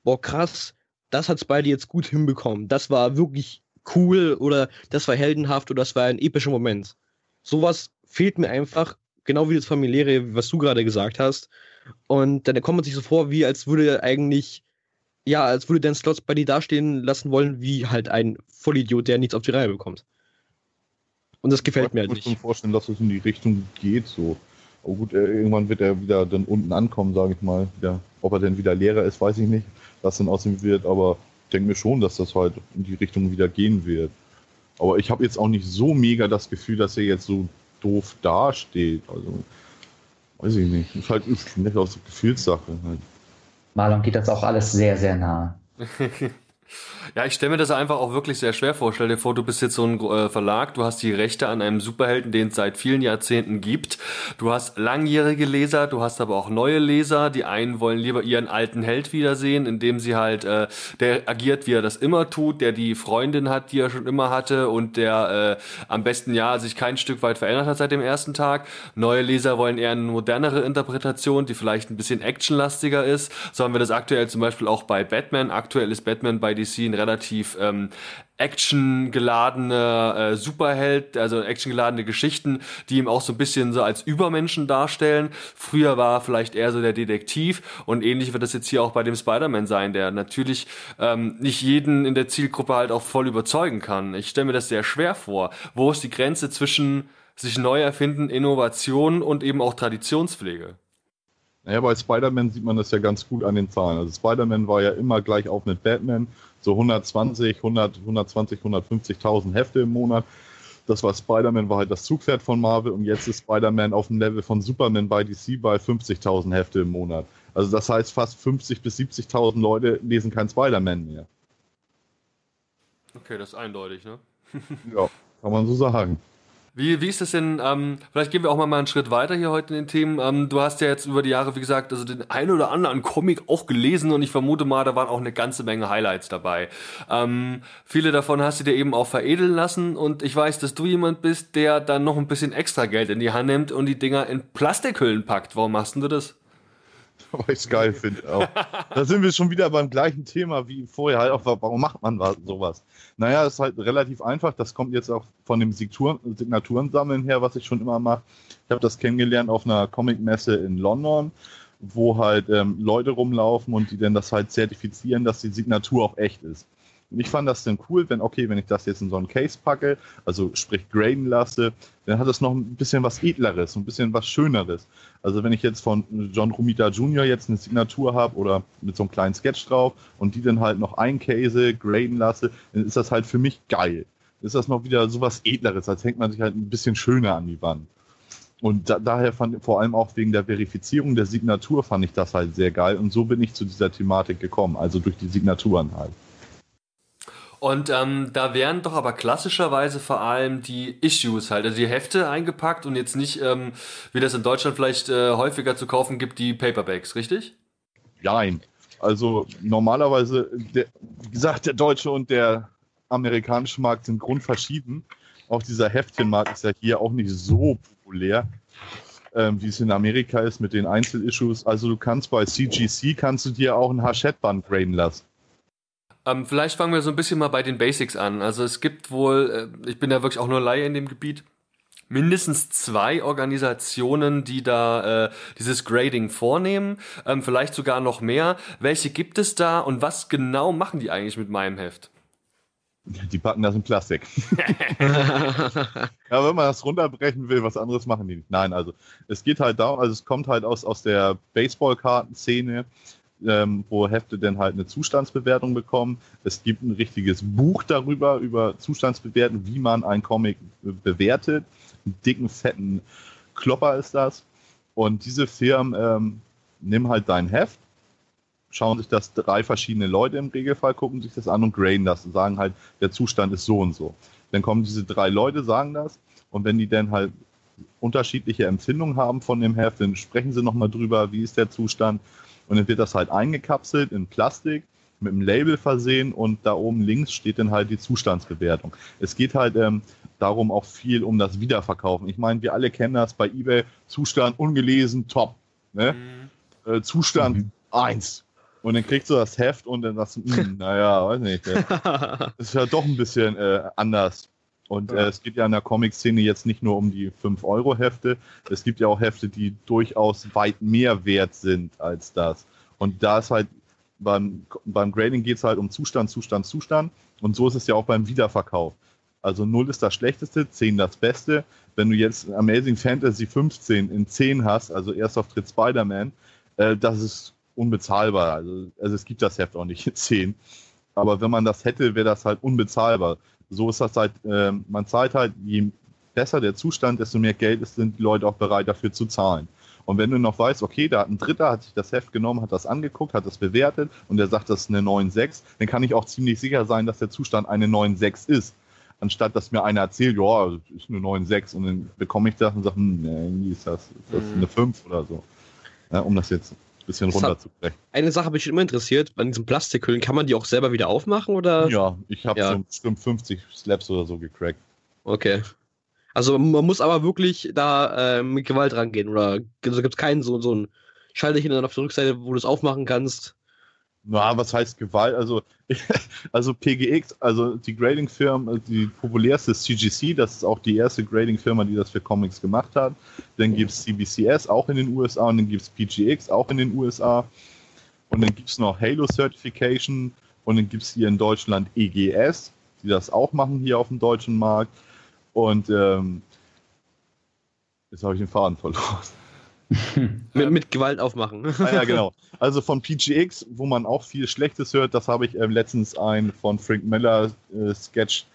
boah, krass, das hat Spidey jetzt gut hinbekommen. Das war wirklich cool oder das war heldenhaft oder das war ein epischer Moment. Sowas fehlt mir einfach, genau wie das familiäre, was du gerade gesagt hast. Und dann kommt man sich so vor, wie als würde er eigentlich, ja, als würde Dan Slots bei dir dastehen lassen wollen, wie halt ein Vollidiot, der nichts auf die Reihe bekommt. Und das gefällt ich mir halt kann nicht. mir schon vorstellen, dass es in die Richtung geht so. Aber gut, äh, irgendwann wird er wieder dann unten ankommen, sage ich mal. Ja, ob er denn wieder Lehrer ist, weiß ich nicht, was dann aussehen wird, aber ich denke mir schon, dass das halt in die Richtung wieder gehen wird. Aber ich habe jetzt auch nicht so mega das Gefühl, dass er jetzt so doof dasteht. Also, weiß ich nicht. Ist halt nicht aus Gefühlssache. Halt. Marlon geht das auch alles sehr, sehr nah. Ja, ich stelle mir das einfach auch wirklich sehr schwer vor. Stell dir vor, du bist jetzt so ein äh, Verlag, du hast die Rechte an einem Superhelden, den es seit vielen Jahrzehnten gibt. Du hast langjährige Leser, du hast aber auch neue Leser. Die einen wollen lieber ihren alten Held wiedersehen, indem sie halt, äh, der agiert, wie er das immer tut, der die Freundin hat, die er schon immer hatte und der äh, am besten ja sich kein Stück weit verändert hat seit dem ersten Tag. Neue Leser wollen eher eine modernere Interpretation, die vielleicht ein bisschen actionlastiger ist. So haben wir das aktuell zum Beispiel auch bei Batman. Aktuell ist Batman bei DC ein relativ ähm, actiongeladener äh, Superheld, also actiongeladene Geschichten, die ihm auch so ein bisschen so als Übermenschen darstellen. Früher war er vielleicht eher so der Detektiv und ähnlich wird das jetzt hier auch bei dem Spider-Man sein, der natürlich ähm, nicht jeden in der Zielgruppe halt auch voll überzeugen kann. Ich stelle mir das sehr schwer vor. Wo ist die Grenze zwischen sich neu erfinden, Innovation und eben auch Traditionspflege? Naja, bei Spider-Man sieht man das ja ganz gut an den Zahlen. Also Spider-Man war ja immer gleich auf mit Batman, so 120, 100, 120, 150.000 Hefte im Monat. Das war Spider-Man, war halt das Zugpferd von Marvel und jetzt ist Spider-Man auf dem Level von Superman bei DC bei 50.000 Hefte im Monat. Also das heißt, fast 50.000 bis 70.000 Leute lesen kein Spider-Man mehr. Okay, das ist eindeutig, ne? ja, kann man so sagen. Wie, wie ist das denn, ähm, vielleicht gehen wir auch mal, einen Schritt weiter hier heute in den Themen. Ähm, du hast ja jetzt über die Jahre, wie gesagt, also den einen oder anderen Comic auch gelesen und ich vermute mal, da waren auch eine ganze Menge Highlights dabei. Ähm, viele davon hast du dir eben auch veredeln lassen und ich weiß, dass du jemand bist, der dann noch ein bisschen extra Geld in die Hand nimmt und die Dinger in Plastikhüllen packt. Warum machst du das? Weil ich es geil finde. da sind wir schon wieder beim gleichen Thema wie vorher. Halt auch, warum macht man sowas? Naja, ist halt relativ einfach. Das kommt jetzt auch von dem Signaturensammeln her, was ich schon immer mache. Ich habe das kennengelernt auf einer Comicmesse in London, wo halt ähm, Leute rumlaufen und die dann das halt zertifizieren, dass die Signatur auch echt ist. Und ich fand das dann cool, wenn, okay, wenn ich das jetzt in so einen Case packe, also sprich graden lasse, dann hat das noch ein bisschen was Edleres, ein bisschen was Schöneres. Also wenn ich jetzt von John Romita Jr. jetzt eine Signatur habe oder mit so einem kleinen Sketch drauf und die dann halt noch eincase, graden lasse, dann ist das halt für mich geil. Ist das noch wieder so was Edleres, als hängt man sich halt ein bisschen schöner an die Wand. Und da, daher fand vor allem auch wegen der Verifizierung der Signatur fand ich das halt sehr geil und so bin ich zu dieser Thematik gekommen, also durch die Signaturen halt. Und ähm, da wären doch aber klassischerweise vor allem die Issues halt, also die Hefte eingepackt und jetzt nicht, ähm, wie das in Deutschland vielleicht äh, häufiger zu kaufen gibt, die Paperbacks, richtig? Nein. Also normalerweise, der, wie gesagt, der deutsche und der amerikanische Markt sind grundverschieden. Auch dieser Heftchenmarkt ist ja hier auch nicht so populär, ähm, wie es in Amerika ist mit den Einzelissues. Also du kannst bei CGC kannst du dir auch ein Hachette-Band graden lassen. Ähm, vielleicht fangen wir so ein bisschen mal bei den Basics an. Also es gibt wohl, äh, ich bin ja wirklich auch nur Laie in dem Gebiet, mindestens zwei Organisationen, die da äh, dieses Grading vornehmen, ähm, vielleicht sogar noch mehr. Welche gibt es da und was genau machen die eigentlich mit meinem Heft? Die packen das in Plastik. ja, wenn man das runterbrechen will, was anderes machen die nicht. Nein, also es geht halt darum, also es kommt halt aus, aus der Baseballkartenszene ähm, wo Hefte dann halt eine Zustandsbewertung bekommen. Es gibt ein richtiges Buch darüber, über Zustandsbewerten, wie man einen Comic bewertet. Einen dicken, fetten Klopper ist das. Und diese Firmen ähm, nehmen halt dein Heft schauen sich das drei verschiedene Leute im Regelfall, gucken sich das an und graden das und sagen halt, der Zustand ist so und so. Dann kommen diese drei Leute, sagen das und wenn die dann halt unterschiedliche Empfindungen haben von dem Heft, dann sprechen sie nochmal drüber, wie ist der Zustand und dann wird das halt eingekapselt in Plastik mit einem Label versehen und da oben links steht dann halt die Zustandsbewertung. Es geht halt ähm, darum auch viel um das Wiederverkaufen. Ich meine, wir alle kennen das bei eBay, Zustand ungelesen, top. Ne? Mhm. Äh, Zustand mhm. 1. Und dann kriegst du das Heft und dann sagst du, hm, naja, weiß nicht. Das ist ja doch ein bisschen äh, anders. Und äh, es geht ja in der Comic-Szene jetzt nicht nur um die 5-Euro-Hefte. Es gibt ja auch Hefte, die durchaus weit mehr wert sind als das. Und da ist halt beim, beim Grading geht es halt um Zustand, Zustand, Zustand. Und so ist es ja auch beim Wiederverkauf. Also 0 ist das Schlechteste, 10 das Beste. Wenn du jetzt Amazing Fantasy 15 in 10 hast, also Erstauftritt Spider-Man, äh, das ist unbezahlbar. Also, also es gibt das Heft auch nicht in 10. Aber wenn man das hätte, wäre das halt unbezahlbar. So ist das halt, äh, man zahlt halt, je besser der Zustand, desto mehr Geld ist, sind die Leute auch bereit dafür zu zahlen. Und wenn du noch weißt, okay, da hat ein Dritter, hat sich das Heft genommen, hat das angeguckt, hat das bewertet und der sagt, das ist eine 9,6, dann kann ich auch ziemlich sicher sein, dass der Zustand eine 9,6 ist. Anstatt dass mir einer erzählt, ja, ist eine 9,6 und dann bekomme ich das und sage, hm, nee, ist das, ist das eine 5 oder so. Ja, um das jetzt bisschen runterzubrechen. Eine Sache mich immer interessiert, bei diesen Plastikhüllen, kann man die auch selber wieder aufmachen oder? Ja, ich habe ja. schon bestimmt 50 Slaps oder so gecrackt. Okay. Also man muss aber wirklich da äh, mit Gewalt rangehen oder also gibt es keinen so, so ein Schalterchen dann auf der Rückseite, wo du es aufmachen kannst. Na, was heißt Gewalt? Also, also PGX, also die Grading-Firma, die populärste ist CGC, das ist auch die erste Grading-Firma, die das für Comics gemacht hat. Dann gibt es CBCS auch in den USA und dann gibt es PGX auch in den USA. Und dann gibt es noch Halo Certification und dann gibt es hier in Deutschland EGS, die das auch machen hier auf dem deutschen Markt. Und ähm, jetzt habe ich den Faden verloren. mit, mit, Gewalt aufmachen. ah, ja, genau. Also von PGX, wo man auch viel Schlechtes hört, das habe ich äh, letztens ein von Frank Miller äh, Sketch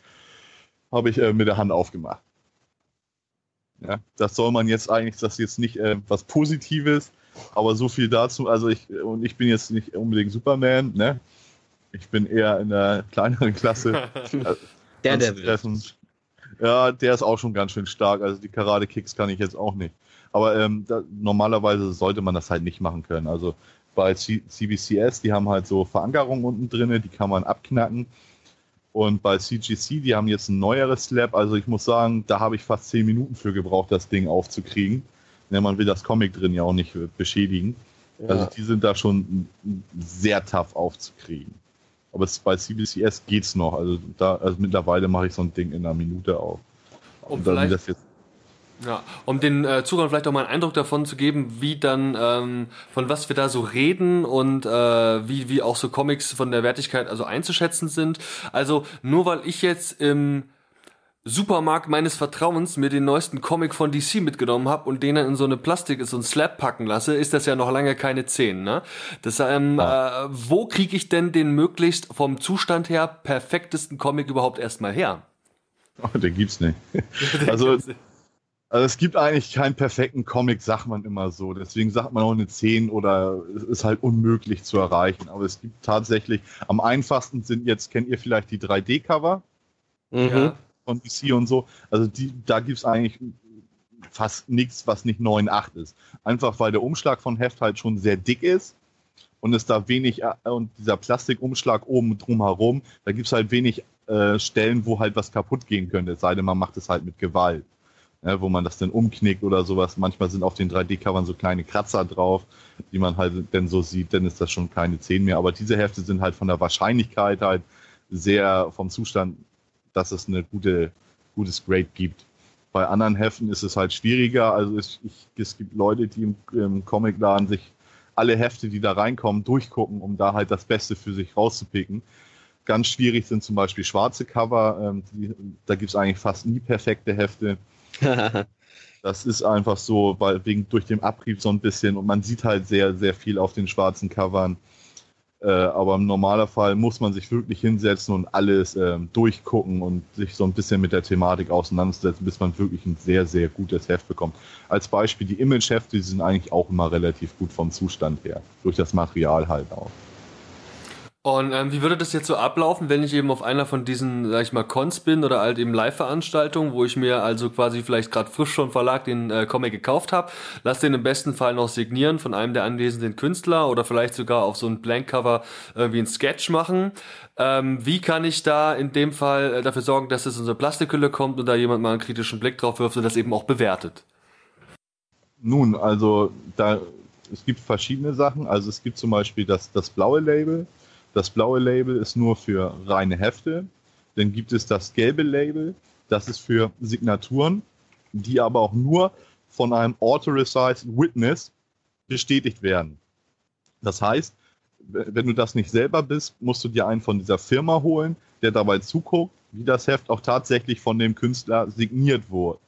habe ich äh, mit der Hand aufgemacht. Ja, das soll man jetzt eigentlich, das ist jetzt nicht äh, was Positives, aber so viel dazu. Also ich und ich bin jetzt nicht unbedingt Superman, ne? Ich bin eher in der kleineren Klasse. der Devil. Ja, der ist auch schon ganz schön stark. Also die Karate-Kicks kann ich jetzt auch nicht. Aber ähm, da, normalerweise sollte man das halt nicht machen können. Also bei C CBCS, die haben halt so Verankerungen unten drin, die kann man abknacken. Und bei CGC, die haben jetzt ein neueres Slab. Also ich muss sagen, da habe ich fast zehn Minuten für gebraucht, das Ding aufzukriegen. Ja, man will das Comic drin ja auch nicht beschädigen. Ja. Also die sind da schon sehr tough aufzukriegen. Aber es, bei CBCS geht's noch. Also da, also mittlerweile mache ich so ein Ding in einer Minute auf. Um Und dann das jetzt ja, um den äh, Zuhörern vielleicht auch mal einen Eindruck davon zu geben, wie dann, ähm, von was wir da so reden und äh, wie, wie auch so Comics von der Wertigkeit also einzuschätzen sind. Also nur weil ich jetzt im Supermarkt meines Vertrauens mir den neuesten Comic von DC mitgenommen habe und den dann in so eine Plastik, so ein Slab packen lasse, ist das ja noch lange keine 10. Ne? Das, ähm, ah. äh, wo kriege ich denn den möglichst vom Zustand her perfektesten Comic überhaupt erstmal her? Oh, den gibt's nicht. also, also es gibt eigentlich keinen perfekten Comic, sagt man immer so. Deswegen sagt man auch eine 10 oder es ist halt unmöglich zu erreichen. Aber es gibt tatsächlich, am einfachsten sind jetzt, kennt ihr vielleicht die 3D-Cover? Mhm. Von DC und so. Also die, da gibt es eigentlich fast nichts, was nicht 9,8 ist. Einfach weil der Umschlag von Heft halt schon sehr dick ist und es da wenig, äh, und dieser Plastikumschlag oben drumherum, da gibt es halt wenig äh, Stellen, wo halt was kaputt gehen könnte, es sei denn, man macht es halt mit Gewalt. Ja, wo man das dann umknickt oder sowas. Manchmal sind auf den 3D-Covern so kleine Kratzer drauf, die man halt dann so sieht, dann ist das schon keine 10 mehr. Aber diese Hefte sind halt von der Wahrscheinlichkeit halt sehr vom Zustand dass es eine gute, gutes Grade gibt. Bei anderen Heften ist es halt schwieriger. Also es, ich, es gibt Leute, die im, im Comicladen sich alle Hefte, die da reinkommen, durchgucken, um da halt das Beste für sich rauszupicken. Ganz schwierig sind zum Beispiel schwarze Cover. Ähm, die, da gibt es eigentlich fast nie perfekte Hefte. das ist einfach so, weil wegen durch den Abrieb so ein bisschen und man sieht halt sehr, sehr viel auf den schwarzen Covern. Äh, aber im Normalfall muss man sich wirklich hinsetzen und alles äh, durchgucken und sich so ein bisschen mit der Thematik auseinandersetzen, bis man wirklich ein sehr, sehr gutes Heft bekommt. Als Beispiel die Image-Hefte, die sind eigentlich auch immer relativ gut vom Zustand her, durch das Material halt auch. Und ähm, wie würde das jetzt so ablaufen, wenn ich eben auf einer von diesen, sag ich mal, Cons bin oder halt eben Live-Veranstaltungen, wo ich mir also quasi vielleicht gerade frisch schon Verlag den äh, Comic gekauft habe, lass den im besten Fall noch signieren von einem der anwesenden Künstler oder vielleicht sogar auf so ein Blank-Cover irgendwie ein Sketch machen. Ähm, wie kann ich da in dem Fall äh, dafür sorgen, dass es in so eine Plastikhülle kommt und da jemand mal einen kritischen Blick drauf wirft und das eben auch bewertet? Nun, also da es gibt verschiedene Sachen. Also es gibt zum Beispiel das, das blaue Label das blaue Label ist nur für reine Hefte. Dann gibt es das gelbe Label, das ist für Signaturen, die aber auch nur von einem Authorized Witness bestätigt werden. Das heißt, wenn du das nicht selber bist, musst du dir einen von dieser Firma holen, der dabei zuguckt, wie das Heft auch tatsächlich von dem Künstler signiert wurde.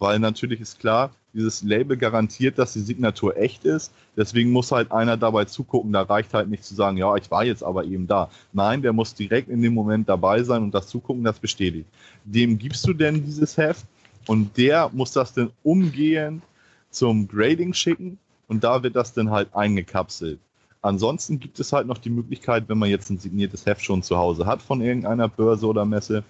Weil natürlich ist klar, dieses Label garantiert, dass die Signatur echt ist. Deswegen muss halt einer dabei zugucken. Da reicht halt nicht zu sagen, ja, ich war jetzt aber eben da. Nein, der muss direkt in dem Moment dabei sein und das Zugucken, das bestätigt. Dem gibst du denn dieses Heft und der muss das dann umgehend zum Grading schicken und da wird das dann halt eingekapselt. Ansonsten gibt es halt noch die Möglichkeit, wenn man jetzt ein signiertes Heft schon zu Hause hat von irgendeiner Börse oder Messe,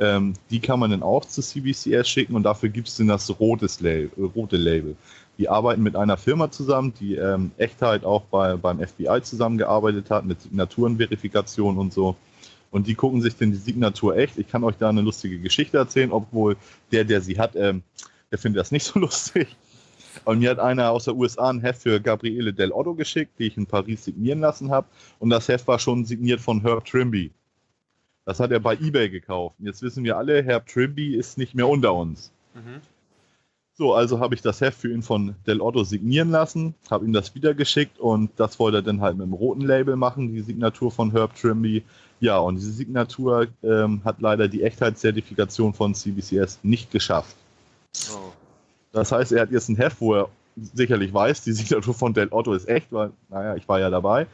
ähm, die kann man dann auch zu CBCS schicken und dafür gibt es dann das rotes Label, äh, rote Label. Die arbeiten mit einer Firma zusammen, die ähm, Echtheit auch bei, beim FBI zusammengearbeitet hat, mit Signaturenverifikation und so. Und die gucken sich dann die Signatur echt. Ich kann euch da eine lustige Geschichte erzählen, obwohl der, der sie hat, ähm, der findet das nicht so lustig. Und mir hat einer aus der USA ein Heft für Gabriele Del Otto geschickt, die ich in Paris signieren lassen habe. Und das Heft war schon signiert von Herb Trimby. Das hat er bei eBay gekauft. Und jetzt wissen wir alle, Herr Trimby ist nicht mehr unter uns. Mhm. So, also habe ich das Heft für ihn von Del Otto signieren lassen, habe ihm das wieder geschickt und das wollte er dann halt mit dem roten Label machen, die Signatur von Herb Trimby. Ja, und diese Signatur ähm, hat leider die Echtheitszertifikation von CBCS nicht geschafft. Oh. Das heißt, er hat jetzt ein Heft, wo er sicherlich weiß, die Signatur von Del Otto ist echt, weil, naja, ich war ja dabei,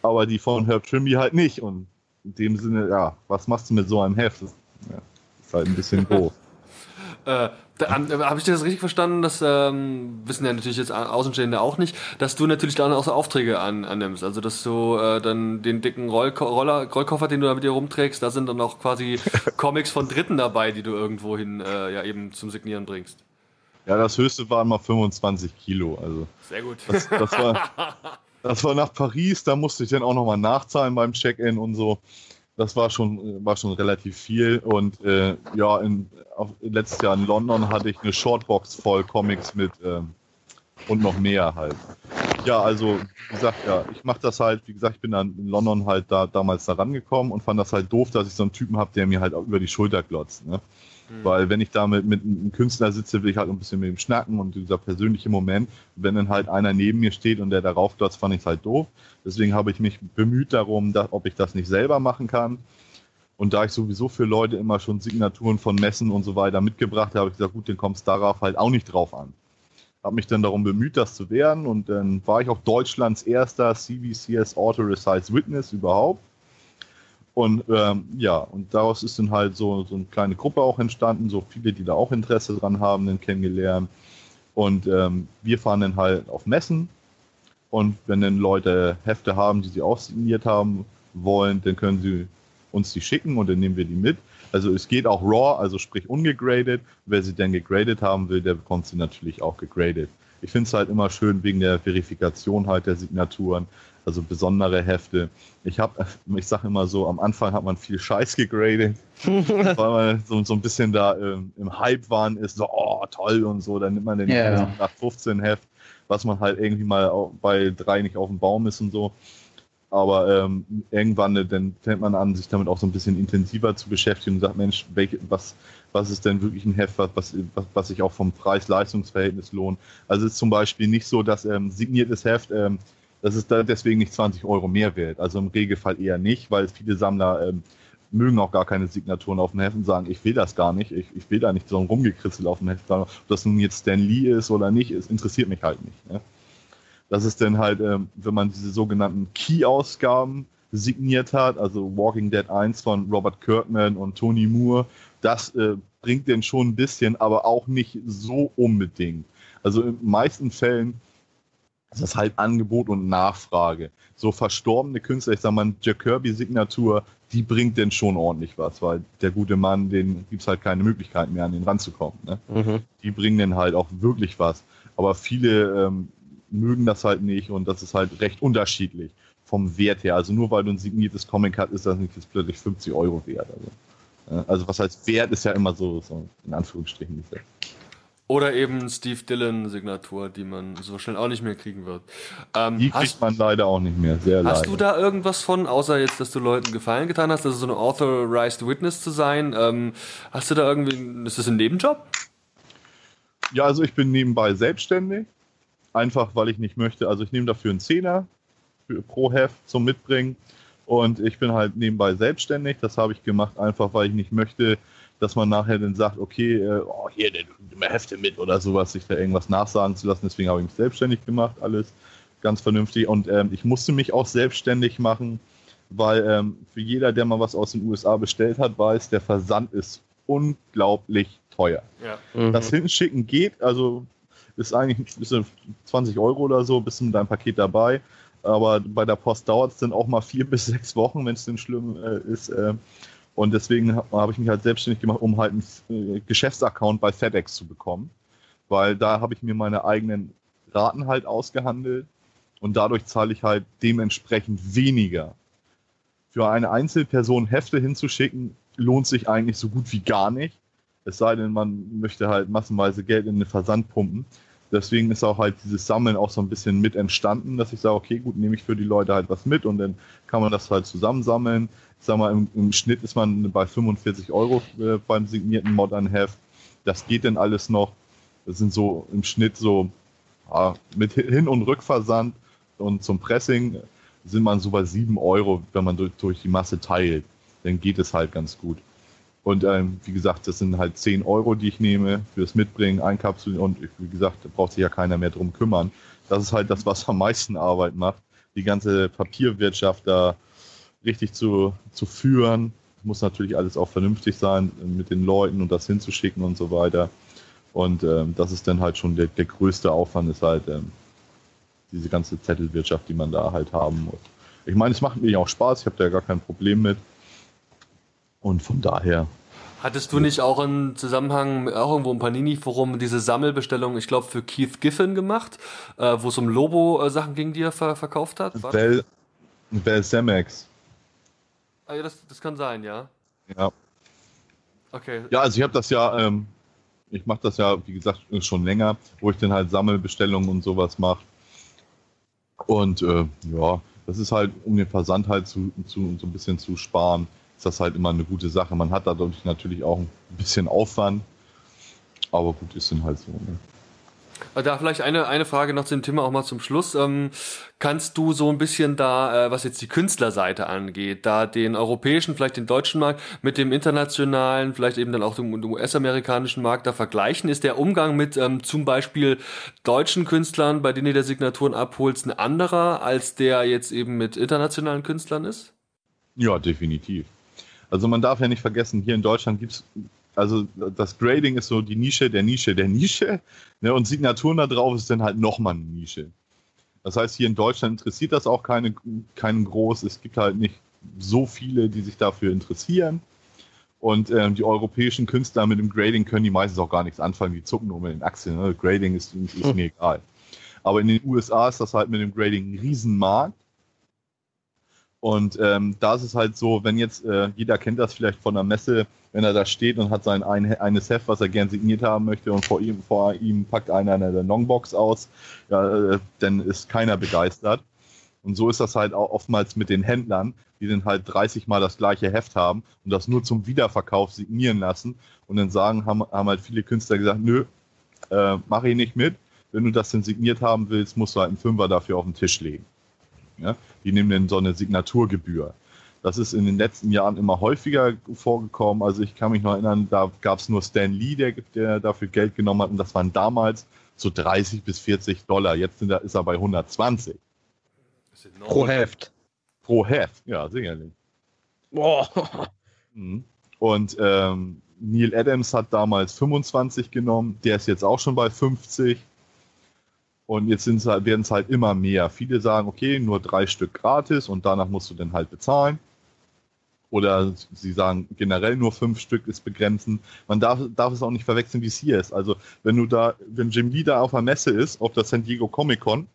aber die von Herb Trimby halt nicht. Und in dem Sinne, ja, was machst du mit so einem Heft? Das ja, ist halt ein bisschen doof. äh, Habe ich dir das richtig verstanden? Das ähm, wissen ja natürlich jetzt Außenstehende auch nicht, dass du natürlich dann auch so Aufträge an, annimmst. Also, dass du äh, dann den dicken Rollko Roller, Rollkoffer, den du da mit dir rumträgst, da sind dann auch quasi Comics von Dritten dabei, die du irgendwo hin äh, ja eben zum Signieren bringst. Ja, das höchste waren mal 25 Kilo. Also Sehr gut. Das, das war, Das war nach Paris, da musste ich dann auch nochmal nachzahlen beim Check-in und so. Das war schon, war schon relativ viel. Und äh, ja, in, auf, letztes Jahr in London hatte ich eine Shortbox voll Comics mit ähm, und noch mehr halt. Ja, also wie gesagt, ja, ich mache das halt, wie gesagt, ich bin dann in London halt da damals da rangekommen und fand das halt doof, dass ich so einen Typen habe, der mir halt auch über die Schulter glotzt. Ne? Mhm. Weil wenn ich da mit, mit einem Künstler sitze, will ich halt ein bisschen mit ihm schnacken und dieser persönliche Moment, wenn dann halt einer neben mir steht und der darauf glotzt, fand ich halt doof. Deswegen habe ich mich bemüht darum, dass, ob ich das nicht selber machen kann. Und da ich sowieso für Leute immer schon Signaturen von Messen und so weiter mitgebracht habe, habe ich gesagt, gut, dann kommt es darauf halt auch nicht drauf an. Habe mich dann darum bemüht, das zu werden und dann war ich auch Deutschlands erster CVCS Authorized Witness überhaupt. Und ähm, ja, und daraus ist dann halt so, so eine kleine Gruppe auch entstanden, so viele, die da auch Interesse dran haben, dann kennengelernt. Und ähm, wir fahren dann halt auf Messen. Und wenn dann Leute Hefte haben, die sie auch signiert haben wollen, dann können sie uns die schicken und dann nehmen wir die mit. Also es geht auch raw, also sprich ungegradet. Wer sie denn gegradet haben will, der bekommt sie natürlich auch gegradet. Ich finde es halt immer schön wegen der Verifikation halt der Signaturen, also besondere Hefte. Ich habe, ich sage immer so, am Anfang hat man viel Scheiß gegradet, weil man so, so ein bisschen da ähm, im Hype waren ist, so, oh, toll und so, dann nimmt man den yeah. nach 15 Heft, was man halt irgendwie mal bei drei nicht auf dem Baum ist und so. Aber ähm, irgendwann, äh, dann fängt man an, sich damit auch so ein bisschen intensiver zu beschäftigen und sagt, Mensch, welche, was, was ist denn wirklich ein Heft, was, was, was sich auch vom Preis-Leistungs-Verhältnis lohnt. Also es ist zum Beispiel nicht so, dass ähm, signiertes Heft ähm, das ist da deswegen nicht 20 Euro mehr wert. Also im Regelfall eher nicht, weil viele Sammler ähm, mögen auch gar keine Signaturen auf dem Heft und sagen, ich will das gar nicht, ich, ich will da nicht so ein Rumgekritzel auf dem Heft, ob das nun jetzt Stan Lee ist oder nicht, es interessiert mich halt nicht. Ne? Das ist dann halt, ähm, wenn man diese sogenannten Key-Ausgaben signiert hat, also Walking Dead 1 von Robert Kirkman und Tony Moore, das äh, bringt den schon ein bisschen, aber auch nicht so unbedingt. Also in den meisten Fällen ist das halt Angebot und Nachfrage. So verstorbene Künstler, ich sag mal, Jack Kirby-Signatur, die bringt denn schon ordentlich was, weil der gute Mann, den gibt es halt keine Möglichkeit mehr, an den ranzukommen. Ne? Mhm. Die bringen dann halt auch wirklich was. Aber viele ähm, mögen das halt nicht und das ist halt recht unterschiedlich vom Wert her. Also nur weil du ein signiertes Comic hast, ist das nicht jetzt plötzlich 50 Euro wert. Also, also was heißt Wert ist ja immer so, so in Anführungsstrichen gesetzt. Oder eben Steve Dillon-Signatur, die man so schnell auch nicht mehr kriegen wird. Ähm, die kriegt man leider auch nicht mehr, sehr Hast leider. du da irgendwas von, außer jetzt, dass du Leuten Gefallen getan hast, also so eine Authorized Witness zu sein? Ähm, hast du da irgendwie, ist das ein Nebenjob? Ja, also ich bin nebenbei selbstständig. Einfach, weil ich nicht möchte. Also ich nehme dafür einen Zehner für, pro Heft zum Mitbringen. Und ich bin halt nebenbei selbstständig. Das habe ich gemacht, einfach weil ich nicht möchte, dass man nachher dann sagt, okay, äh, oh, hier, nimm mal Hefte mit oder sowas, sich da irgendwas nachsagen zu lassen. Deswegen habe ich mich selbstständig gemacht, alles ganz vernünftig. Und ähm, ich musste mich auch selbstständig machen, weil ähm, für jeder, der mal was aus den USA bestellt hat, weiß, der Versand ist unglaublich teuer. Ja. Mhm. Das Hinschicken geht, also ist eigentlich bis 20 Euro oder so, bis mit deinem Paket dabei. Aber bei der Post dauert es dann auch mal vier bis sechs Wochen, wenn es denn schlimm äh, ist. Äh, und deswegen habe hab ich mich halt selbstständig gemacht, um halt einen äh, Geschäftsaccount bei FedEx zu bekommen. Weil da habe ich mir meine eigenen Raten halt ausgehandelt und dadurch zahle ich halt dementsprechend weniger. Für eine Einzelperson Hefte hinzuschicken, lohnt sich eigentlich so gut wie gar nicht. Es sei denn, man möchte halt massenweise Geld in den Versand pumpen. Deswegen ist auch halt dieses Sammeln auch so ein bisschen mit entstanden, dass ich sage, okay, gut, nehme ich für die Leute halt was mit und dann kann man das halt zusammensammeln. Ich sag mal, im, im Schnitt ist man bei 45 Euro äh, beim signierten Modern Heft. Das geht denn alles noch. Das sind so im Schnitt so ja, mit Hin- und Rückversand und zum Pressing sind man so bei 7 Euro, wenn man durch, durch die Masse teilt. Dann geht es halt ganz gut. Und ähm, wie gesagt, das sind halt 10 Euro, die ich nehme fürs Mitbringen, Einkapseln und wie gesagt, da braucht sich ja keiner mehr drum kümmern. Das ist halt das, was am meisten Arbeit macht, die ganze Papierwirtschaft da richtig zu, zu führen. Muss natürlich alles auch vernünftig sein mit den Leuten und das hinzuschicken und so weiter. Und ähm, das ist dann halt schon der, der größte Aufwand, ist halt ähm, diese ganze Zettelwirtschaft, die man da halt haben muss. Ich meine, es macht mir auch Spaß, ich habe da gar kein Problem mit. Und von daher. Hattest du nicht auch im Zusammenhang, auch irgendwo im Panini-Forum, diese Sammelbestellung, ich glaube, für Keith Giffen gemacht, äh, wo es um Lobo-Sachen ging, die er ver verkauft hat? Bell, Bell Samex. Ah, ja, das, das kann sein, ja. Ja. Okay. Ja, also ich habe das ja, ähm, ich mache das ja, wie gesagt, schon länger, wo ich dann halt Sammelbestellungen und sowas mache. Und äh, ja, das ist halt, um den Versand halt zu, zu, so ein bisschen zu sparen ist das halt immer eine gute Sache. Man hat dadurch natürlich auch ein bisschen Aufwand, aber gut, ist dann halt so. Ne? Da vielleicht eine, eine Frage noch zu dem Thema auch mal zum Schluss. Ähm, kannst du so ein bisschen da, äh, was jetzt die Künstlerseite angeht, da den europäischen, vielleicht den deutschen Markt mit dem internationalen, vielleicht eben dann auch dem, dem US-amerikanischen Markt da vergleichen? Ist der Umgang mit ähm, zum Beispiel deutschen Künstlern, bei denen du der Signaturen abholst, ein anderer, als der jetzt eben mit internationalen Künstlern ist? Ja, definitiv. Also man darf ja nicht vergessen, hier in Deutschland gibt es, also das Grading ist so die Nische der Nische der Nische ne, und Signaturen da drauf ist dann halt nochmal eine Nische. Das heißt, hier in Deutschland interessiert das auch keine, keinen groß. Es gibt halt nicht so viele, die sich dafür interessieren. Und ähm, die europäischen Künstler mit dem Grading können die meistens auch gar nichts anfangen. Die zucken nur mit den Achseln. Ne? Grading ist, ist mir egal. Aber in den USA ist das halt mit dem Grading ein Riesenmarkt. Und ähm, da ist es halt so, wenn jetzt, äh, jeder kennt das vielleicht von der Messe, wenn er da steht und hat sein ein, eines Heft, was er gern signiert haben möchte und vor ihm, vor ihm packt einer eine Longbox aus, ja, äh, dann ist keiner begeistert. Und so ist das halt auch oftmals mit den Händlern, die dann halt 30 Mal das gleiche Heft haben und das nur zum Wiederverkauf signieren lassen. Und dann sagen, haben, haben halt viele Künstler gesagt, nö, äh, mach ich nicht mit. Wenn du das denn signiert haben willst, musst du halt einen Fünfer dafür auf den Tisch legen. Ja? Die nehmen dann so eine Signaturgebühr. Das ist in den letzten Jahren immer häufiger vorgekommen. Also ich kann mich noch erinnern, da gab es nur Stan Lee, der, der dafür Geld genommen hat. Und das waren damals so 30 bis 40 Dollar. Jetzt sind ist er bei 120. Pro Heft. Pro Heft, ja, sicherlich. Boah. Mhm. Und ähm, Neil Adams hat damals 25 genommen, der ist jetzt auch schon bei 50. Und jetzt halt, werden es halt immer mehr. Viele sagen, okay, nur drei Stück gratis und danach musst du dann halt bezahlen. Oder sie sagen generell nur fünf Stück ist begrenzen. Man darf, darf es auch nicht verwechseln, wie es hier ist. Also wenn du da, wenn Jim Lee da auf der Messe ist, auf der San Diego Comic Con,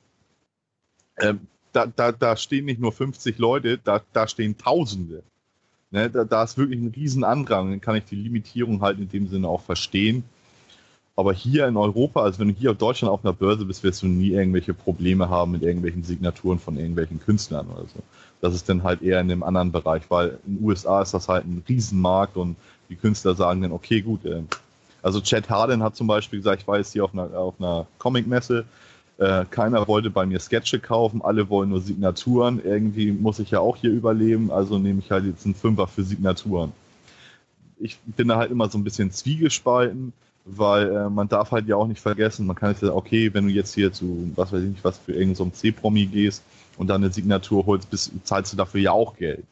äh, da, da, da stehen nicht nur 50 Leute, da, da stehen Tausende. Ne, da, da ist wirklich ein Riesenandrang. Dann kann ich die Limitierung halt in dem Sinne auch verstehen. Aber hier in Europa, also wenn du hier auf Deutschland auf einer Börse bist, wirst du nie irgendwelche Probleme haben mit irgendwelchen Signaturen von irgendwelchen Künstlern oder so. Das ist dann halt eher in einem anderen Bereich, weil in den USA ist das halt ein Riesenmarkt und die Künstler sagen dann, okay, gut. Äh, also Chad Harden hat zum Beispiel gesagt, ich war jetzt hier auf einer, auf einer Comic-Messe, äh, keiner wollte bei mir Sketche kaufen, alle wollen nur Signaturen. Irgendwie muss ich ja auch hier überleben, also nehme ich halt jetzt einen Fünfer für Signaturen. Ich bin da halt immer so ein bisschen zwiegespalten weil äh, man darf halt ja auch nicht vergessen, man kann jetzt sagen, okay, wenn du jetzt hier zu, was weiß ich nicht, was für irgendein so C-Promi gehst und dann eine Signatur holst, bist, zahlst du dafür ja auch Geld.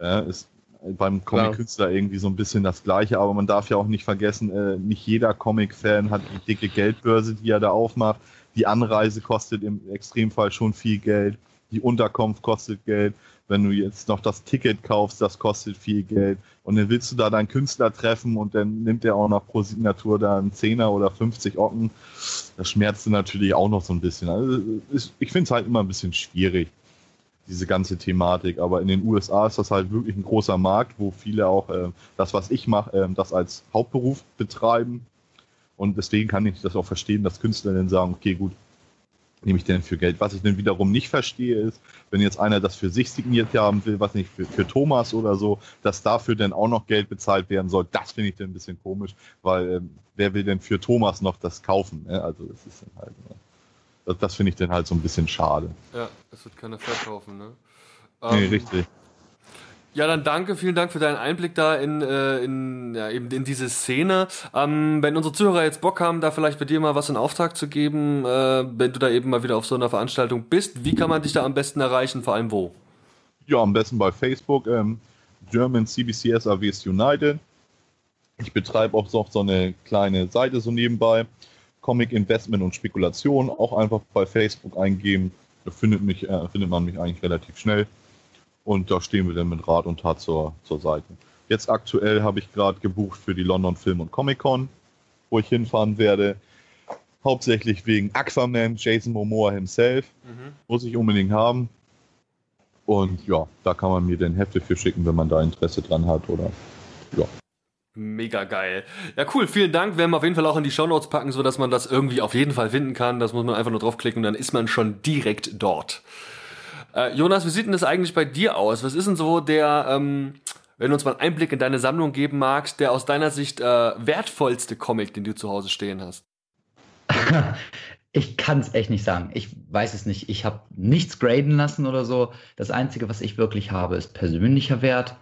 Ja, ist beim Comic-Künstler irgendwie so ein bisschen das Gleiche, aber man darf ja auch nicht vergessen, äh, nicht jeder Comic-Fan hat die dicke Geldbörse, die er da aufmacht. Die Anreise kostet im Extremfall schon viel Geld, die Unterkunft kostet Geld wenn du jetzt noch das Ticket kaufst, das kostet viel Geld. Und dann willst du da deinen Künstler treffen und dann nimmt er auch noch pro Signatur da einen Zehner oder 50 Ocken. Das schmerzt natürlich auch noch so ein bisschen. Also ich finde es halt immer ein bisschen schwierig, diese ganze Thematik. Aber in den USA ist das halt wirklich ein großer Markt, wo viele auch äh, das, was ich mache, äh, das als Hauptberuf betreiben. Und deswegen kann ich das auch verstehen, dass Künstler dann sagen, okay, gut, nehme ich denn für Geld? Was ich dann wiederum nicht verstehe, ist, wenn jetzt einer das für sich signiert haben will, was nicht für, für Thomas oder so, dass dafür dann auch noch Geld bezahlt werden soll, das finde ich dann ein bisschen komisch, weil ähm, wer will denn für Thomas noch das kaufen? Ne? Also das ist dann halt, ne? das, das finde ich dann halt so ein bisschen schade. Ja, es wird keiner verkaufen, ne? Nee, ähm, richtig. Ja, dann danke, vielen Dank für deinen Einblick da in, äh, in, ja, eben in diese Szene. Ähm, wenn unsere Zuhörer jetzt Bock haben, da vielleicht bei dir mal was in Auftrag zu geben, äh, wenn du da eben mal wieder auf so einer Veranstaltung bist, wie kann man dich da am besten erreichen, vor allem wo? Ja, am besten bei Facebook, ähm, German CBCS AWs United. Ich betreibe auch so eine kleine Seite so nebenbei. Comic Investment und Spekulation, auch einfach bei Facebook eingeben. Da findet, mich, äh, findet man mich eigentlich relativ schnell. Und da stehen wir dann mit Rat und Tat zur, zur Seite. Jetzt aktuell habe ich gerade gebucht für die London Film und Comic Con, wo ich hinfahren werde. Hauptsächlich wegen Aquaman, Jason Momoa himself. Mhm. Muss ich unbedingt haben. Und ja, da kann man mir den Hefte für schicken, wenn man da Interesse dran hat oder ja. Mega geil. Ja, cool. Vielen Dank. Werden wir auf jeden Fall auch in die Show Notes packen, so dass man das irgendwie auf jeden Fall finden kann. Das muss man einfach nur draufklicken und dann ist man schon direkt dort. Äh, Jonas, wie sieht denn das eigentlich bei dir aus? Was ist denn so der, ähm, wenn du uns mal einen Einblick in deine Sammlung geben magst, der aus deiner Sicht äh, wertvollste Comic, den du zu Hause stehen hast? Ich kann es echt nicht sagen. Ich weiß es nicht. Ich habe nichts graden lassen oder so. Das Einzige, was ich wirklich habe, ist persönlicher Wert.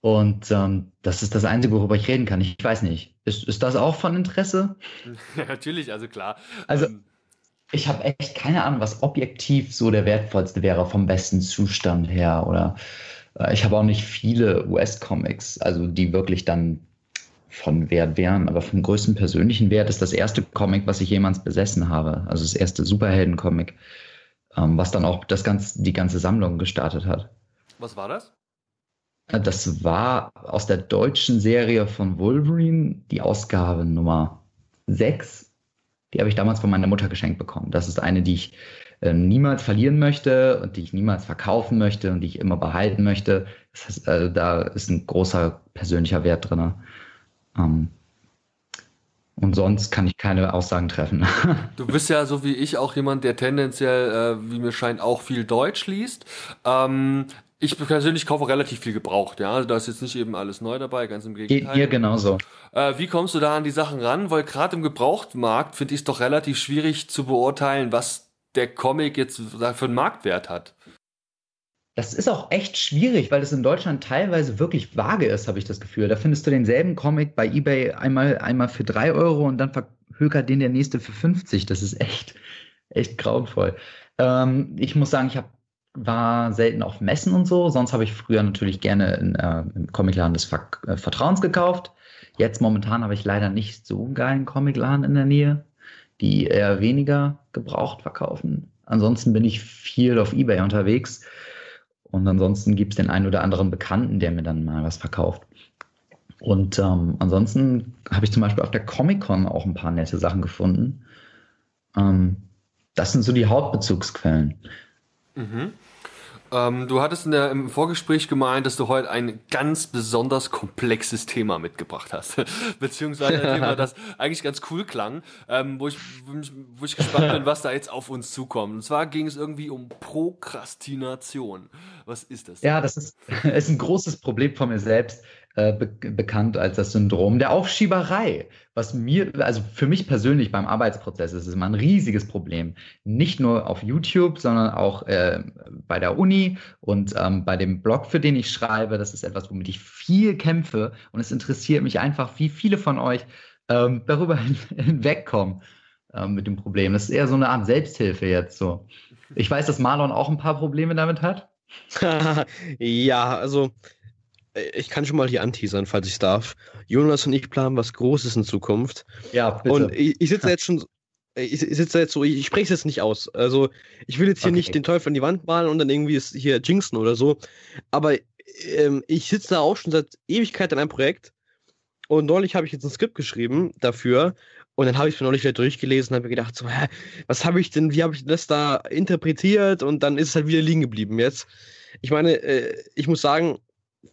Und ähm, das ist das Einzige, worüber ich reden kann. Ich weiß nicht. Ist, ist das auch von Interesse? Ja, natürlich, also klar. Also, ähm, ich habe echt keine Ahnung, was objektiv so der wertvollste wäre vom besten Zustand her. Oder äh, ich habe auch nicht viele US-Comics, also die wirklich dann von Wert wären. Aber vom größten persönlichen Wert ist das erste Comic, was ich jemals besessen habe. Also das erste Superhelden-Comic, ähm, was dann auch das ganz, die ganze Sammlung gestartet hat. Was war das? Äh, das war aus der deutschen Serie von Wolverine die Ausgabe Nummer 6 die habe ich damals von meiner Mutter geschenkt bekommen. Das ist eine, die ich äh, niemals verlieren möchte und die ich niemals verkaufen möchte und die ich immer behalten möchte. Das heißt, also da ist ein großer persönlicher Wert drin. Ähm, und sonst kann ich keine Aussagen treffen. du bist ja so wie ich auch jemand, der tendenziell, äh, wie mir scheint, auch viel Deutsch liest. Ähm, ich persönlich kaufe relativ viel gebraucht, ja. Also da ist jetzt nicht eben alles neu dabei, ganz im Gegenteil. Hier genauso. Äh, wie kommst du da an die Sachen ran? Weil gerade im Gebrauchtmarkt finde ich es doch relativ schwierig zu beurteilen, was der Comic jetzt für einen Marktwert hat. das ist auch echt schwierig, weil es in Deutschland teilweise wirklich vage ist, habe ich das Gefühl. Da findest du denselben Comic bei eBay einmal, einmal für 3 Euro und dann verhökert den der nächste für 50. Das ist echt, echt grauenvoll. Ähm, ich muss sagen, ich hab, war selten auf Messen und so. Sonst habe ich früher natürlich gerne in, äh, im Comicladen des Ver äh, Vertrauens gekauft. Jetzt momentan habe ich leider nicht so einen geilen Comicladen in der Nähe, die eher weniger gebraucht verkaufen. Ansonsten bin ich viel auf Ebay unterwegs. Und ansonsten gibt es den einen oder anderen Bekannten, der mir dann mal was verkauft. Und ähm, ansonsten habe ich zum Beispiel auf der Comic-Con auch ein paar nette Sachen gefunden. Ähm, das sind so die Hauptbezugsquellen. Mhm. Ähm, du hattest in der, im Vorgespräch gemeint, dass du heute ein ganz besonders komplexes Thema mitgebracht hast. Beziehungsweise ein Thema, das eigentlich ganz cool klang, ähm, wo, ich, wo ich gespannt bin, was da jetzt auf uns zukommt. Und zwar ging es irgendwie um Prokrastination. Was ist das? Ja, das ist, ist ein großes Problem von mir selbst. Äh, be bekannt als das Syndrom der Aufschieberei, was mir, also für mich persönlich beim Arbeitsprozess ist es immer ein riesiges Problem. Nicht nur auf YouTube, sondern auch äh, bei der Uni und ähm, bei dem Blog, für den ich schreibe. Das ist etwas, womit ich viel kämpfe und es interessiert mich einfach, wie viele von euch ähm, darüber hinwegkommen ähm, mit dem Problem. Das ist eher so eine Art Selbsthilfe jetzt so. Ich weiß, dass Marlon auch ein paar Probleme damit hat. ja, also ich kann schon mal hier anteasern, falls ich darf. Jonas und ich planen was Großes in Zukunft. Ja, bitte. Und ich, ich sitze jetzt schon, ich, ich sitze jetzt so, ich, ich spreche es jetzt nicht aus. Also, ich will jetzt hier okay. nicht den Teufel an die Wand malen und dann irgendwie es hier jinxen oder so. Aber ähm, ich sitze da auch schon seit Ewigkeit an einem Projekt. Und neulich habe ich jetzt ein Skript geschrieben dafür. Und dann habe ich es mir neulich wieder durchgelesen und habe mir gedacht, so, hä, was habe ich denn, wie habe ich das da interpretiert? Und dann ist es halt wieder liegen geblieben jetzt. Ich meine, äh, ich muss sagen,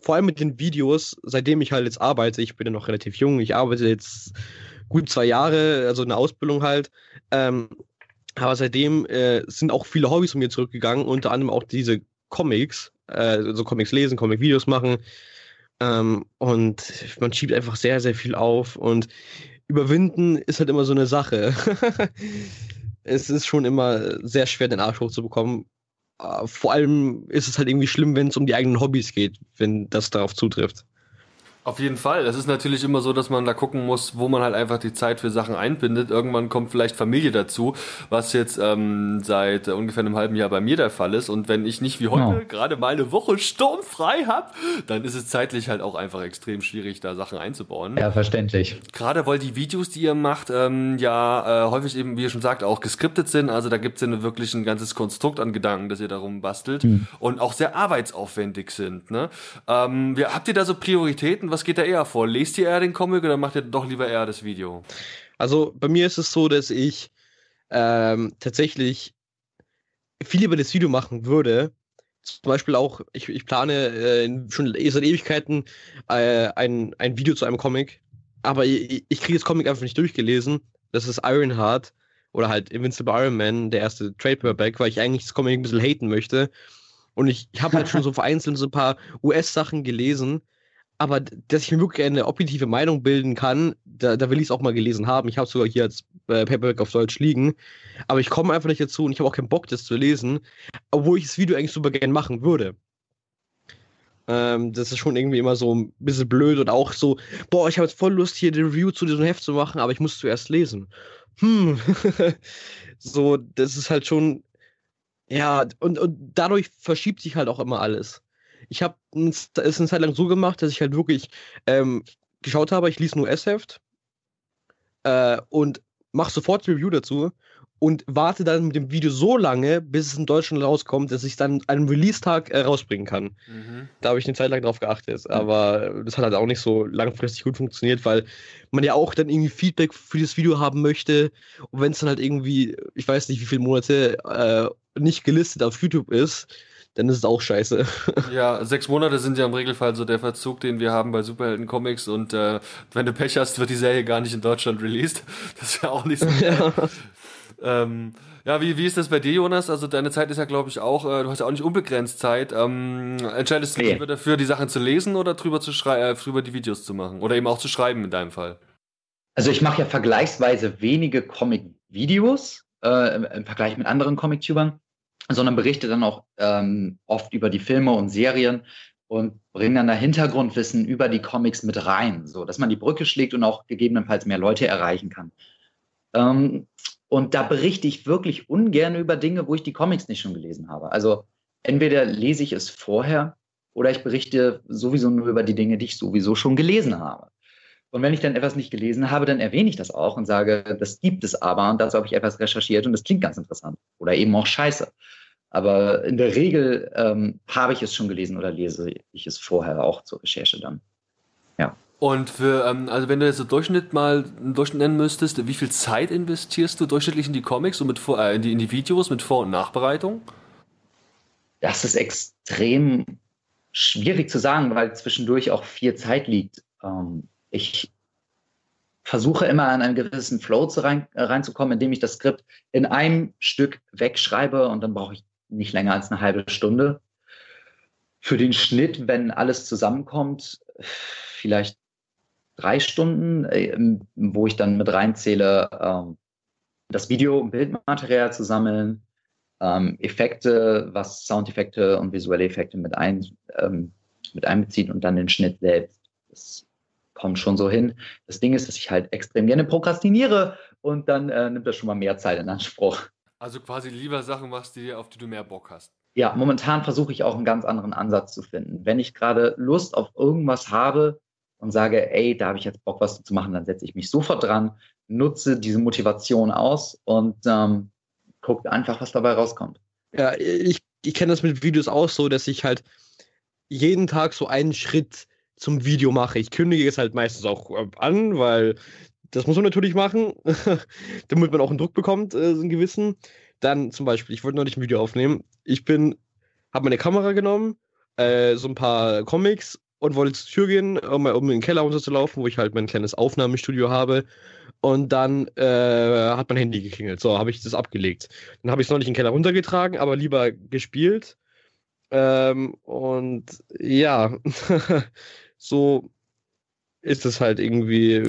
vor allem mit den Videos, seitdem ich halt jetzt arbeite, ich bin ja noch relativ jung, ich arbeite jetzt gut zwei Jahre, also eine Ausbildung halt. Ähm, aber seitdem äh, sind auch viele Hobbys von mir zurückgegangen, unter anderem auch diese Comics, äh, also Comics lesen, Comic-Videos machen. Ähm, und man schiebt einfach sehr, sehr viel auf. Und überwinden ist halt immer so eine Sache. es ist schon immer sehr schwer, den Arsch hochzubekommen. Äh, vor allem ist es halt irgendwie schlimm, wenn es um die eigenen Hobbys geht, wenn das darauf zutrifft. Auf jeden Fall. Es ist natürlich immer so, dass man da gucken muss, wo man halt einfach die Zeit für Sachen einbindet. Irgendwann kommt vielleicht Familie dazu, was jetzt ähm, seit ungefähr einem halben Jahr bei mir der Fall ist. Und wenn ich nicht wie heute ja. gerade mal eine Woche sturmfrei habe, dann ist es zeitlich halt auch einfach extrem schwierig, da Sachen einzubauen. Ja, verständlich. Gerade weil die Videos, die ihr macht, ähm, ja äh, häufig eben, wie ihr schon sagt, auch geskriptet sind. Also da gibt es ja wirklich ein ganzes Konstrukt an Gedanken, das ihr darum bastelt hm. und auch sehr arbeitsaufwendig sind. Ne? Ähm, habt ihr da so Prioritäten? was geht da eher vor? Lest ihr eher den Comic oder macht ihr doch lieber eher das Video? Also bei mir ist es so, dass ich ähm, tatsächlich viel lieber das Video machen würde. Zum Beispiel auch, ich, ich plane äh, schon seit Ewigkeiten äh, ein, ein Video zu einem Comic, aber ich, ich kriege das Comic einfach nicht durchgelesen. Das ist Ironheart oder halt Invincible Iron Man, der erste Trade Paperback, weil ich eigentlich das Comic ein bisschen haten möchte. Und ich, ich habe halt schon so vereinzelt so ein paar US-Sachen gelesen, aber dass ich mir wirklich eine objektive Meinung bilden kann, da, da will ich es auch mal gelesen haben. Ich habe sogar hier als äh, Paperback auf Deutsch liegen. Aber ich komme einfach nicht dazu und ich habe auch keinen Bock, das zu lesen, obwohl ich das Video eigentlich super gerne machen würde. Ähm, das ist schon irgendwie immer so ein bisschen blöd und auch so, boah, ich habe jetzt voll Lust, hier die Review zu diesem Heft zu machen, aber ich muss zuerst lesen. Hm. so, das ist halt schon, ja, und, und dadurch verschiebt sich halt auch immer alles ich habe es eine Zeit lang so gemacht, dass ich halt wirklich ähm, geschaut habe, ich lese nur S-Heft äh, und mache sofort Review dazu und warte dann mit dem Video so lange, bis es in Deutschland rauskommt, dass ich es dann an einem Release-Tag äh, rausbringen kann. Mhm. Da habe ich eine Zeit lang drauf geachtet, mhm. aber das hat halt auch nicht so langfristig gut funktioniert, weil man ja auch dann irgendwie Feedback für das Video haben möchte und wenn es dann halt irgendwie, ich weiß nicht wie viele Monate äh, nicht gelistet auf YouTube ist, dann ist es auch scheiße. Ja, sechs Monate sind ja im Regelfall so der Verzug, den wir haben bei Superhelden-Comics und äh, wenn du Pech hast, wird die Serie gar nicht in Deutschland released. Das ist ja auch nicht so. ja. Ähm, ja, wie, wie ist das bei dir, Jonas? Also deine Zeit ist ja, glaube ich, auch, äh, du hast ja auch nicht unbegrenzt Zeit. Ähm, entscheidest du nee. lieber dafür, die Sachen zu lesen oder drüber zu schreiben, äh, drüber die Videos zu machen? Oder eben auch zu schreiben in deinem Fall? Also ich mache ja vergleichsweise wenige Comic-Videos äh, im, im, Vergleich mit anderen Comic-Tubern. Sondern berichte dann auch ähm, oft über die Filme und Serien und bringe dann da Hintergrundwissen über die Comics mit rein, so dass man die Brücke schlägt und auch gegebenenfalls mehr Leute erreichen kann. Ähm, und da berichte ich wirklich ungern über Dinge, wo ich die Comics nicht schon gelesen habe. Also entweder lese ich es vorher oder ich berichte sowieso nur über die Dinge, die ich sowieso schon gelesen habe. Und wenn ich dann etwas nicht gelesen habe, dann erwähne ich das auch und sage, das gibt es aber und dazu habe ich etwas recherchiert und das klingt ganz interessant. Oder eben auch scheiße. Aber in der Regel ähm, habe ich es schon gelesen oder lese ich es vorher auch zur Recherche dann. Ja. Und für, ähm, also wenn du jetzt so Durchschnitt mal einen Durchschnitt nennen müsstest, wie viel Zeit investierst du durchschnittlich in die Comics und mit Vor äh, in, die, in die Videos mit Vor- und Nachbereitung? Das ist extrem schwierig zu sagen, weil zwischendurch auch viel Zeit liegt. Ähm, ich versuche immer an einen gewissen Flow zu rein, äh, reinzukommen, indem ich das Skript in einem Stück wegschreibe und dann brauche ich nicht länger als eine halbe Stunde. Für den Schnitt, wenn alles zusammenkommt, vielleicht drei Stunden, äh, wo ich dann mit reinzähle, ähm, das Video- und Bildmaterial zu sammeln, ähm, Effekte, was Soundeffekte und visuelle Effekte mit, ein, ähm, mit einbezieht und dann den Schnitt selbst. Das kommt schon so hin. Das Ding ist, dass ich halt extrem gerne prokrastiniere und dann äh, nimmt das schon mal mehr Zeit in Anspruch. Also quasi lieber Sachen machst, die, auf die du mehr Bock hast. Ja, momentan versuche ich auch einen ganz anderen Ansatz zu finden. Wenn ich gerade Lust auf irgendwas habe und sage, ey, da habe ich jetzt Bock, was zu machen, dann setze ich mich sofort dran, nutze diese Motivation aus und ähm, gucke einfach, was dabei rauskommt. Ja, ich, ich kenne das mit Videos auch so, dass ich halt jeden Tag so einen Schritt zum Video mache. Ich kündige es halt meistens auch an, weil das muss man natürlich machen, damit man auch einen Druck bekommt, äh, einen gewissen. Dann zum Beispiel, ich wollte noch nicht ein Video aufnehmen. Ich bin, habe meine Kamera genommen, äh, so ein paar Comics und wollte zur Tür gehen, um, um in den Keller runterzulaufen, wo ich halt mein kleines Aufnahmestudio habe. Und dann äh, hat mein Handy geklingelt. So, habe ich das abgelegt. Dann habe ich es noch nicht in den Keller runtergetragen, aber lieber gespielt. Ähm, und ja, so ist es halt irgendwie,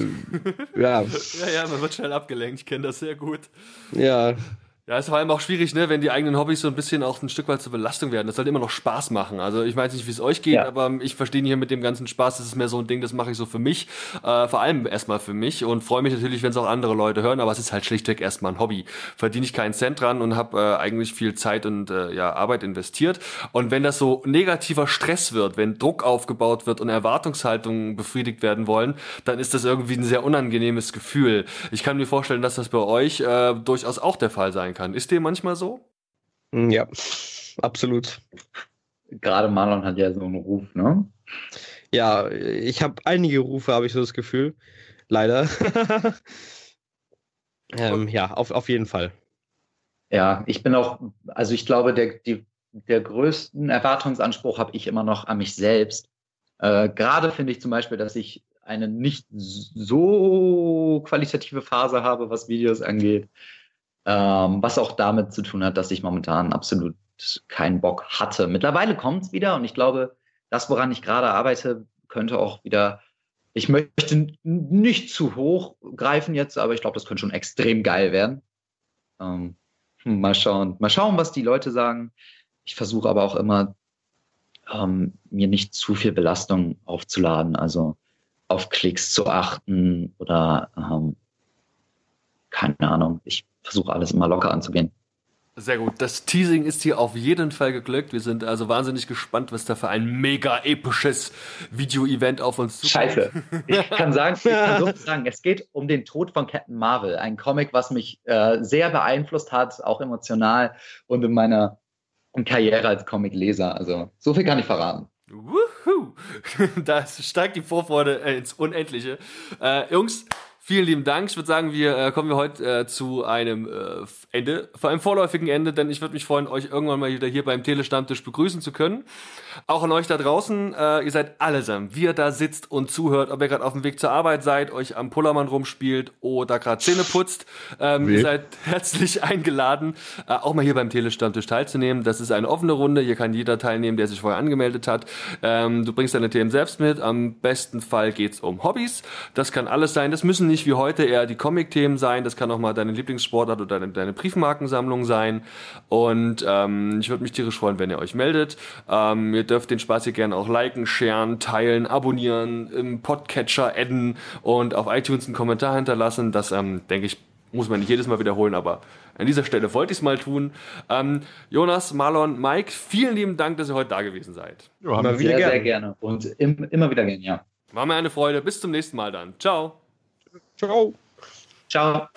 ja. ja, ja, man wird schnell abgelenkt, ich kenne das sehr gut. Ja. Ja, ist vor allem auch schwierig, ne, wenn die eigenen Hobbys so ein bisschen auch ein Stück weit zur Belastung werden. Das soll immer noch Spaß machen. Also ich weiß nicht, wie es euch geht, ja. aber ich verstehe hier mit dem ganzen Spaß, das ist mehr so ein Ding, das mache ich so für mich. Äh, vor allem erstmal für mich und freue mich natürlich, wenn es auch andere Leute hören, aber es ist halt schlichtweg erstmal ein Hobby. Verdiene ich keinen Cent dran und habe äh, eigentlich viel Zeit und äh, ja, Arbeit investiert. Und wenn das so negativer Stress wird, wenn Druck aufgebaut wird und Erwartungshaltungen befriedigt werden wollen, dann ist das irgendwie ein sehr unangenehmes Gefühl. Ich kann mir vorstellen, dass das bei euch äh, durchaus auch der Fall sein kann kann. Ist dir manchmal so? Hm, ja, absolut. Gerade Marlon hat ja so einen Ruf, ne? Ja, ich habe einige Rufe, habe ich so das Gefühl. Leider. ähm, ja, auf, auf jeden Fall. Ja, ich bin auch, also ich glaube, der, die, der größten Erwartungsanspruch habe ich immer noch an mich selbst. Äh, Gerade finde ich zum Beispiel, dass ich eine nicht so qualitative Phase habe, was Videos angeht. Ähm, was auch damit zu tun hat, dass ich momentan absolut keinen Bock hatte. Mittlerweile kommt es wieder und ich glaube, das, woran ich gerade arbeite, könnte auch wieder. Ich möchte nicht zu hoch greifen jetzt, aber ich glaube, das könnte schon extrem geil werden. Ähm, hm, mal schauen. Mal schauen, was die Leute sagen. Ich versuche aber auch immer, ähm, mir nicht zu viel Belastung aufzuladen, also auf Klicks zu achten oder ähm, keine Ahnung. Ich versuche alles immer locker anzugehen. Sehr gut. Das Teasing ist hier auf jeden Fall geglückt. Wir sind also wahnsinnig gespannt, was da für ein mega episches Video-Event auf uns zukommt. Scheiße. Ich kann sagen, ich kann so sagen, es geht um den Tod von Captain Marvel. Ein Comic, was mich äh, sehr beeinflusst hat, auch emotional und in meiner Karriere als Comic-Leser. Also so viel kann ich verraten. Wuhu! Da steigt die Vorfreude äh, ins Unendliche. Äh, Jungs, Vielen lieben Dank. Ich würde sagen, wir äh, kommen wir heute äh, zu einem äh, Ende, vor einem vorläufigen Ende, denn ich würde mich freuen, euch irgendwann mal wieder hier beim Telestammtisch begrüßen zu können. Auch an euch da draußen, äh, ihr seid allesamt, wie ihr da sitzt und zuhört, ob ihr gerade auf dem Weg zur Arbeit seid, euch am Pullermann rumspielt oder gerade Zähne putzt. Ähm, ihr seid herzlich eingeladen, äh, auch mal hier beim Telestammtisch teilzunehmen. Das ist eine offene Runde, hier kann jeder teilnehmen, der sich vorher angemeldet hat. Ähm, du bringst deine Themen selbst mit. Am besten Fall geht's um Hobbys. Das kann alles sein. Das müssen nicht nicht wie heute eher die Comic-Themen sein. Das kann auch mal deine Lieblingssportart oder deine, deine Briefmarkensammlung sein. Und ähm, ich würde mich tierisch freuen, wenn ihr euch meldet. Ähm, ihr dürft den Spaß hier gerne auch liken, sharen, teilen, abonnieren, im Podcatcher adden und auf iTunes einen Kommentar hinterlassen. Das, ähm, denke ich, muss man nicht jedes Mal wiederholen, aber an dieser Stelle wollte ich es mal tun. Ähm, Jonas, Marlon, Mike, vielen lieben Dank, dass ihr heute da gewesen seid. Ja, immer wieder sehr, gerne. sehr gerne. Und im, immer wieder gerne, ja. War mir eine Freude. Bis zum nächsten Mal dann. Ciao. Ciao. Ciao.